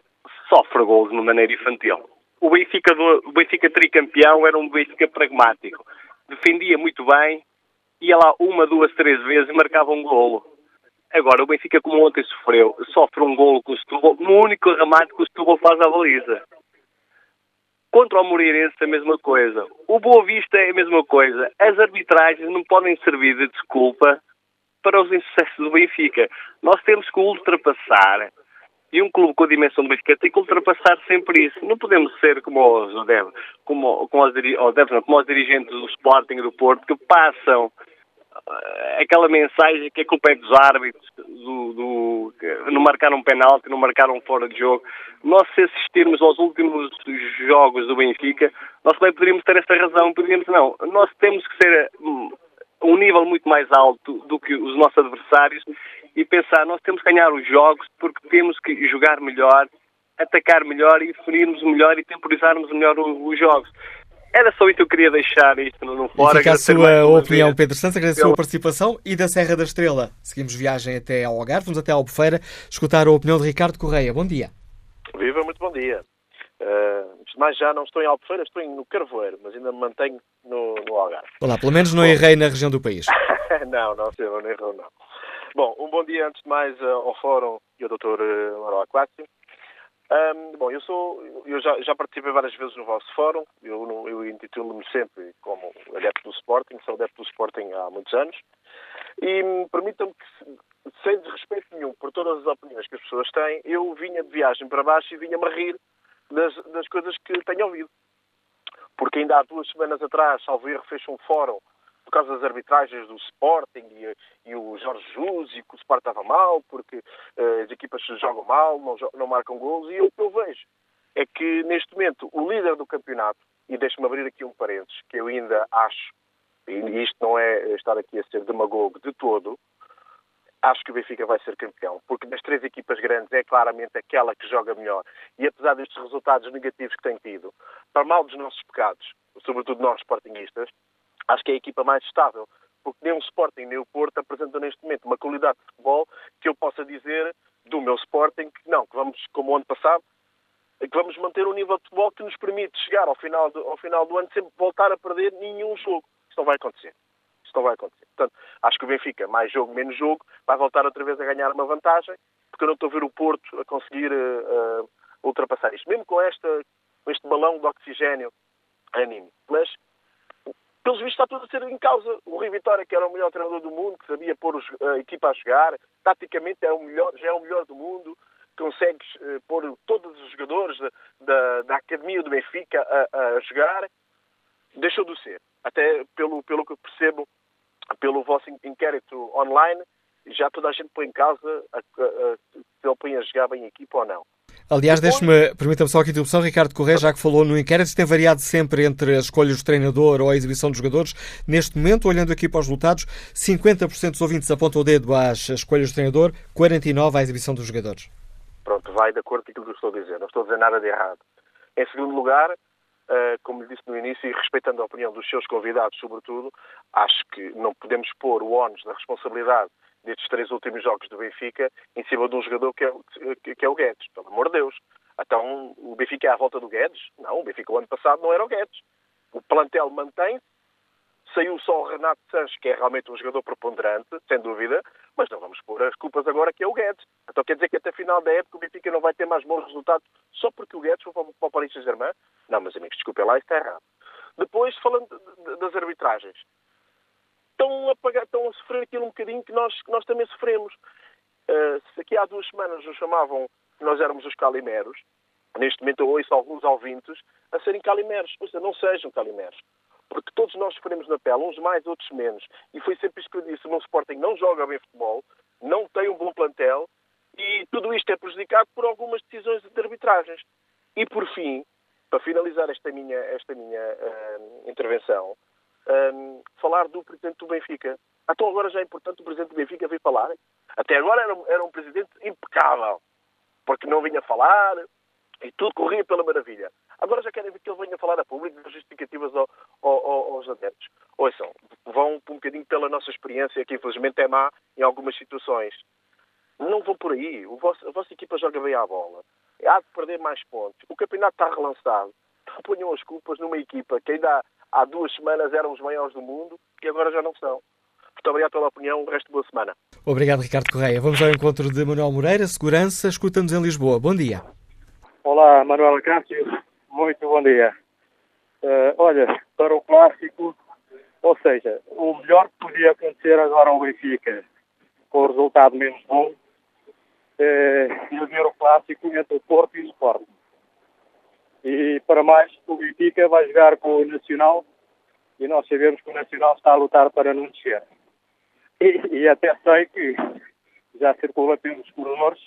S17: sofre gols de maneira infantil. O Benfica, do, o Benfica tricampeão era um Benfica pragmático. Defendia muito bem, ia lá uma, duas, três vezes e marcava um golo Agora, o Benfica, como ontem sofreu, sofre um golo com o Setúbal, no único remate que o Setúbal faz à baliza. Contra o Moreirense, a mesma coisa. O Boa Vista é a mesma coisa. As arbitragens não podem servir de desculpa para os insucessos do Benfica. Nós temos que ultrapassar, e um clube com a dimensão do Benfica tem que ultrapassar sempre isso. Não podemos ser como os, como, como os, como os dirigentes do Sporting e do Porto, que passam aquela mensagem que a culpa é dos árbitros, do, do, não marcaram um penalti, não marcaram fora de jogo. Nós, se assistirmos aos últimos jogos do Benfica, nós também poderíamos ter essa razão. Poderíamos, não. Nós temos que ser hum, um nível muito mais alto do que os nossos adversários e pensar, nós temos que ganhar os jogos porque temos que jogar melhor, atacar melhor e definirmos melhor e temporizarmos melhor os jogos. Era só isso que eu queria deixar isto no fora.
S2: Fica a sua opinião, vez. Pedro Santos, agradeço a sua participação e da Serra da Estrela. Seguimos viagem até ao Algarve, vamos até Albufeira, escutar a opinião de Ricardo Correia. Bom dia.
S18: Viva, muito bom dia. Uh, mais já não estou em Albufeira, estou no Carvoeiro, mas ainda me mantenho no, no Algarve.
S2: Olá, pelo menos não bom. errei na região do país. [laughs]
S18: não, não, senhor, não errou, não. Bom, um bom dia antes de mais uh, ao Fórum e ao Dr. Manuel Aquácio. Bom, eu sou, eu já, já, participei várias vezes no vosso fórum. Eu, eu intitulo-me sempre como adepto do Sporting, sou adepto do Sporting há muitos anos. E permitam-me que, sem desrespeito nenhum por todas as opiniões que as pessoas têm, eu vinha de viagem para baixo e vinha-me rir das, das coisas que tenho ouvido. Porque ainda há duas semanas atrás, salvo erro, fez um fórum por causa das arbitragens do Sporting e, e o Jorge Jus e que o Sporting estava mal, porque uh, as equipas jogam mal, não, não marcam gols, e o que eu vejo é que neste momento o líder do campeonato, e deixe-me abrir aqui um parênteses, que eu ainda acho, e isto não é estar aqui a ser demagogo de todo, acho que o Benfica vai ser campeão, porque das três equipas grandes é claramente aquela que joga melhor. E apesar destes resultados negativos que tem tido, para mal dos nossos pecados, sobretudo nós sportinguistas, acho que é a equipa mais estável. porque nem o Sporting nem o Porto apresentam neste momento uma qualidade de futebol que eu possa dizer do meu Sporting que não, que vamos, como o ano passado, que vamos manter um nível de futebol que nos permite chegar ao final do, ao final do ano sem voltar a perder nenhum jogo. Isso não vai acontecer. Isso não vai acontecer. Portanto, acho que o Benfica, mais jogo, menos jogo, vai voltar outra vez a ganhar uma vantagem, porque eu não estou a ver o Porto a conseguir uh, uh, ultrapassar isto. Mesmo com, esta, com este balão de oxigênio anime. Mas, pelos vistos, está tudo a ser em causa. O Rui Vitória, que era o melhor treinador do mundo, que sabia pôr a equipa a jogar, taticamente é o melhor, já é o melhor do mundo, consegues uh, pôr todos os jogadores da, da, da Academia do Benfica a, a, jogar, deixou de ser. Até pelo, pelo que percebo, pelo vosso inquérito online, já toda a gente põe em causa a, a, se ele põe a jogar bem a equipa ou não.
S2: Aliás, deixe-me, permita-me só aqui a interrupção, Ricardo Correia, já que falou no inquérito, tem variado sempre entre as escolhas do treinador ou a exibição dos jogadores. Neste momento, olhando aqui para os resultados, 50% dos ouvintes apontam o dedo às escolhas do treinador, 49% à exibição dos jogadores.
S18: Pronto, vai de acordo com aquilo que eu estou a dizer, não estou a dizer nada de errado. Em segundo lugar, Uh, como lhe disse no início, e respeitando a opinião dos seus convidados, sobretudo, acho que não podemos pôr o ónus da responsabilidade destes três últimos jogos do Benfica em cima de um jogador que é, que é o Guedes. Pelo amor de Deus. Então, o Benfica é à volta do Guedes? Não, o Benfica o ano passado não era o Guedes. O plantel mantém Saiu só o Renato Sanches, que é realmente um jogador preponderante, sem dúvida, mas não vamos pôr as culpas agora que é o Guedes. Então quer dizer que até final da época o Benfica não vai ter mais bons resultados só porque o Guedes foi para o Paris Saint-Germain? Não, meus amigos, desculpem lá, isso está errado. Depois, falando das arbitragens, estão a, pagar, estão a sofrer aquilo um bocadinho que nós, que nós também sofremos. Uh, se aqui há duas semanas nos chamavam que nós éramos os calimeros, neste momento eu ouço alguns ouvintes a serem calimeros. Ou seja, não sejam calimeros. Porque todos nós sofremos na pele, uns mais, outros menos. E foi sempre isso que eu disse. O meu Sporting não joga bem futebol, não tem um bom plantel e tudo isto é prejudicado por algumas decisões de arbitragens. E por fim, para finalizar esta minha, esta minha uh, intervenção, um, falar do presidente do Benfica. Então agora já é importante o presidente do Benfica vir falar. Até agora era, era um presidente impecável, porque não vinha falar e tudo corria pela maravilha. Agora já querem ver que ele venha falar a público das justificativas ao, ao, aos adeptos. Ouçam, vão um bocadinho pela nossa experiência, que infelizmente é má em algumas situações. Não vão por aí. Vosso, a vossa equipa joga bem à bola. Há de perder mais pontos. O campeonato está relançado. Não ponham as culpas numa equipa que ainda há, há duas semanas eram os maiores do mundo e agora já não são. Muito obrigado pela opinião. O resto de boa semana.
S2: Obrigado, Ricardo Correia. Vamos ao encontro de Manuel Moreira, Segurança. Escuta-nos em Lisboa. Bom dia.
S19: Olá, Manuel Cássio. Muito bom dia. Uh, olha, para o clássico, ou seja, o melhor que podia acontecer agora ao Benfica, com o resultado menos bom, é ver o clássico entre o Porto e o Sporting. E para mais, o Benfica vai jogar com o Nacional e nós sabemos que o Nacional está a lutar para não descer. E, e até sei que já circula pelos corredores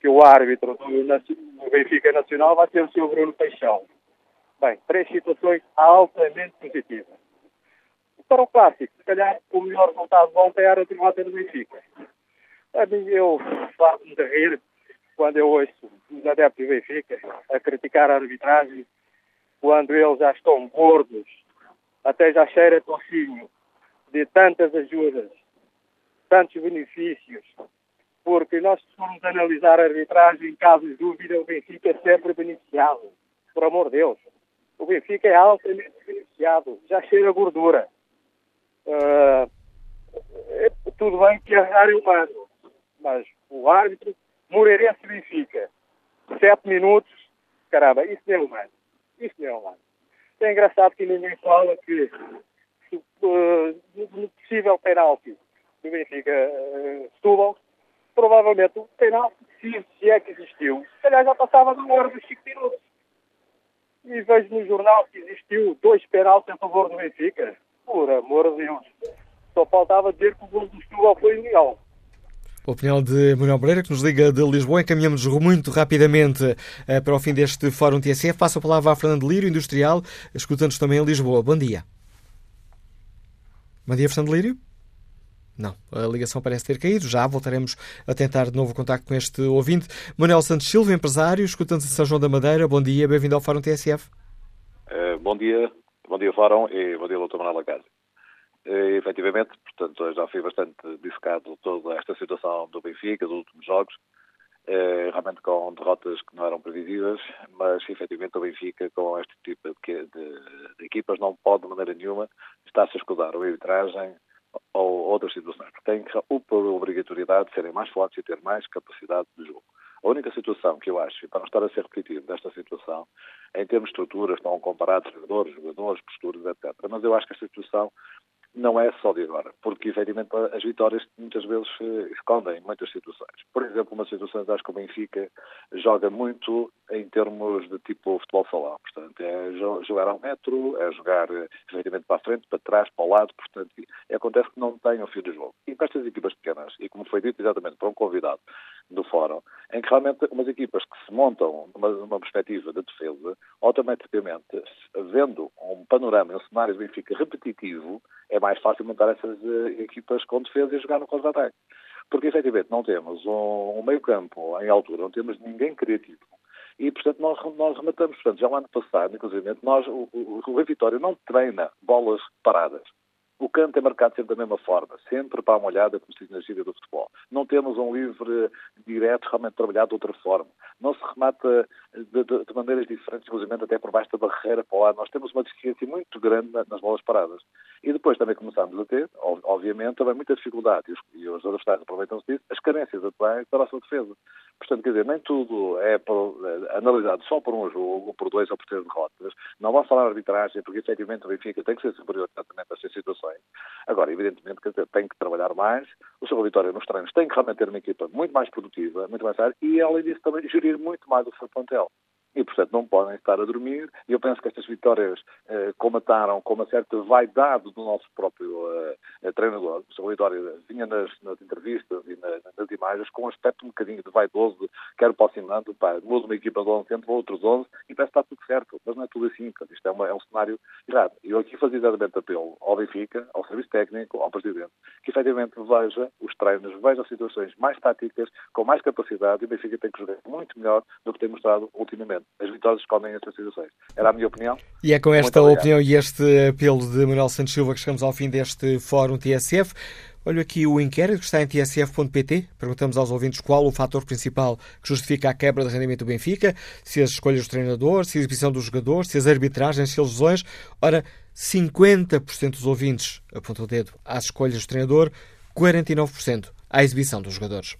S19: que o árbitro do, Benfica Nacional vai ser o Sr. Bruno Peixão. Bem, três situações altamente positivas. Para o clássico, se calhar o melhor resultado de ontem era a derrota do Benfica. Eu faço-me de rir quando eu ouço os adeptos do Benfica a criticar a arbitragem, quando eles já estão gordos, até já cheira tocinho, de tantas ajudas, tantos benefícios, porque nós, formos analisar a arbitragem, em caso de dúvida, o Benfica é sempre beneficiado. Por amor de Deus. O Benfica é altamente beneficiado. Já cheira gordura. Uh, é, tudo bem que errar é humano, mas o árbitro, Moreirense Benfica, sete minutos, caramba, isso não é humano. Isso não é humano. É engraçado que ninguém fala que uh, no possível penalti do Benfica uh, provavelmente o penalti, se, é que existiu, se calhar já passava na hora dos 5 minutos. E vejo no jornal que existiu dois penaltis a favor do Benfica. Por amor de Deus. Só faltava dizer que o gol do Setúbal foi ilegal.
S2: Opinião de Manuel Moreira, que nos liga de Lisboa. Encaminhamos muito rapidamente uh, para o fim deste Fórum TSF. Passo a palavra a Fernando Lírio, industrial, escutando-nos também em Lisboa. Bom dia. Bom dia, Fernando Lírio. Não, a ligação parece ter caído. Já voltaremos a tentar de novo contacto com este ouvinte. Manuel Santos Silva, empresário, escutando-se em São João da Madeira. Bom dia, bem-vindo ao Fórum TSF.
S20: Uh, bom dia, bom dia, Fórum, e bom dia, Dr. Manuel Acácio. E, efetivamente, portanto, já fui bastante dissecado toda esta situação do Benfica, dos últimos jogos, eh, realmente com derrotas que não eram previsíveis, mas efetivamente o Benfica, com este tipo de, de, de equipas, não pode de maneira nenhuma estar-se a escudar ou a arbitragem ou outras situações, porque têm por obrigatoriedade de serem mais fortes e ter mais capacidade de jogo. A única situação que eu acho, e para não estar a ser repetitivo desta situação, em termos de estruturas, estão a comparar treinadores, jogadores, posturas, etc. Mas eu acho que esta situação não é só de agora, porque efetivamente as vitórias muitas vezes eh, escondem muitas situações. Por exemplo, uma situação acho que o Benfica joga muito em termos de tipo futebol salão, portanto é jogar ao metro, é jogar eh, efetivamente para a frente, para trás, para o lado, portanto acontece que não tem o fio de jogo. E para estas equipas pequenas, e como foi dito exatamente para um convidado do fórum, em que realmente umas equipas que se montam numa, numa perspectiva de defesa, automaticamente, vendo um panorama, um cenário do Benfica repetitivo, é mais fácil montar essas uh, equipas com defesa e jogar no contra-ataque. Porque, efetivamente, não temos um, um meio-campo em altura, não temos ninguém criativo. E, portanto, nós, nós rematamos. Portanto, já o ano passado, inclusive, nós, o, o, o Vitória não treina bolas paradas. O canto é marcado sempre da mesma forma, sempre para a molhada, como se diz na gíria do futebol. Não temos um livre direto realmente trabalhado de outra forma. Não se remata de, de, de maneiras diferentes, inclusive até por baixo da barreira para lá. Nós temos uma deficiência muito grande nas bolas paradas. E depois também começamos a ter, obviamente, também muita dificuldade, e os, e os adversários aproveitam-se disso, as carências atuais para a sua defesa. Portanto, quer dizer, nem tudo é, é analisado só por um jogo, por dois ou por três derrotas. Não vamos falar de arbitragem, porque efetivamente o Benfica tem que ser superior exatamente a estas situações. Agora, evidentemente, dizer, tem que trabalhar mais. O seu Vitória nos treinos tem que realmente ter uma equipa muito mais produtiva, muito mais área, e, além disso, também gerir muito mais o seu plantel e, portanto, não podem estar a dormir. E eu penso que estas vitórias eh, comataram com uma certa vaidade do nosso próprio eh, treinador. O Vitória vinha nas, nas entrevistas e nas, nas, imagens com um aspecto um bocadinho de vaidoso, quero aproximando, pá, mudo uma equipa de 11, entre outros 11 e parece que está tudo certo. Mas não é tudo assim, portanto, isto é, uma, é um cenário errado. Eu aqui fazia exatamente apelo ao Benfica, ao Serviço Técnico, ao Presidente, que efetivamente veja os treinos, veja as situações mais táticas, com mais capacidade, e o Benfica tem que jogar muito melhor do que tem mostrado ultimamente as vitórias escondem estas situações. Era a minha opinião.
S2: E é com esta opinião e este apelo de Manuel Santos Silva que chegamos ao fim deste Fórum TSF. Olho aqui o inquérito que está em tsf.pt. Perguntamos aos ouvintes qual o fator principal que justifica a quebra de rendimento do Benfica, se as escolhas do treinador, se a exibição dos jogadores, se as arbitragens, se as lesões. Ora, 50% dos ouvintes apontam o dedo às escolhas do treinador, 49% à exibição dos jogadores.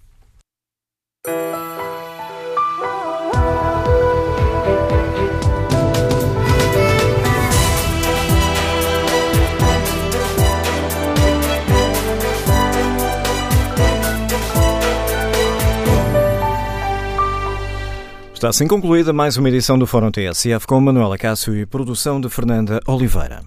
S10: Está assim concluída mais uma edição do Fórum TSF com Manuela Cássio e produção de Fernanda Oliveira.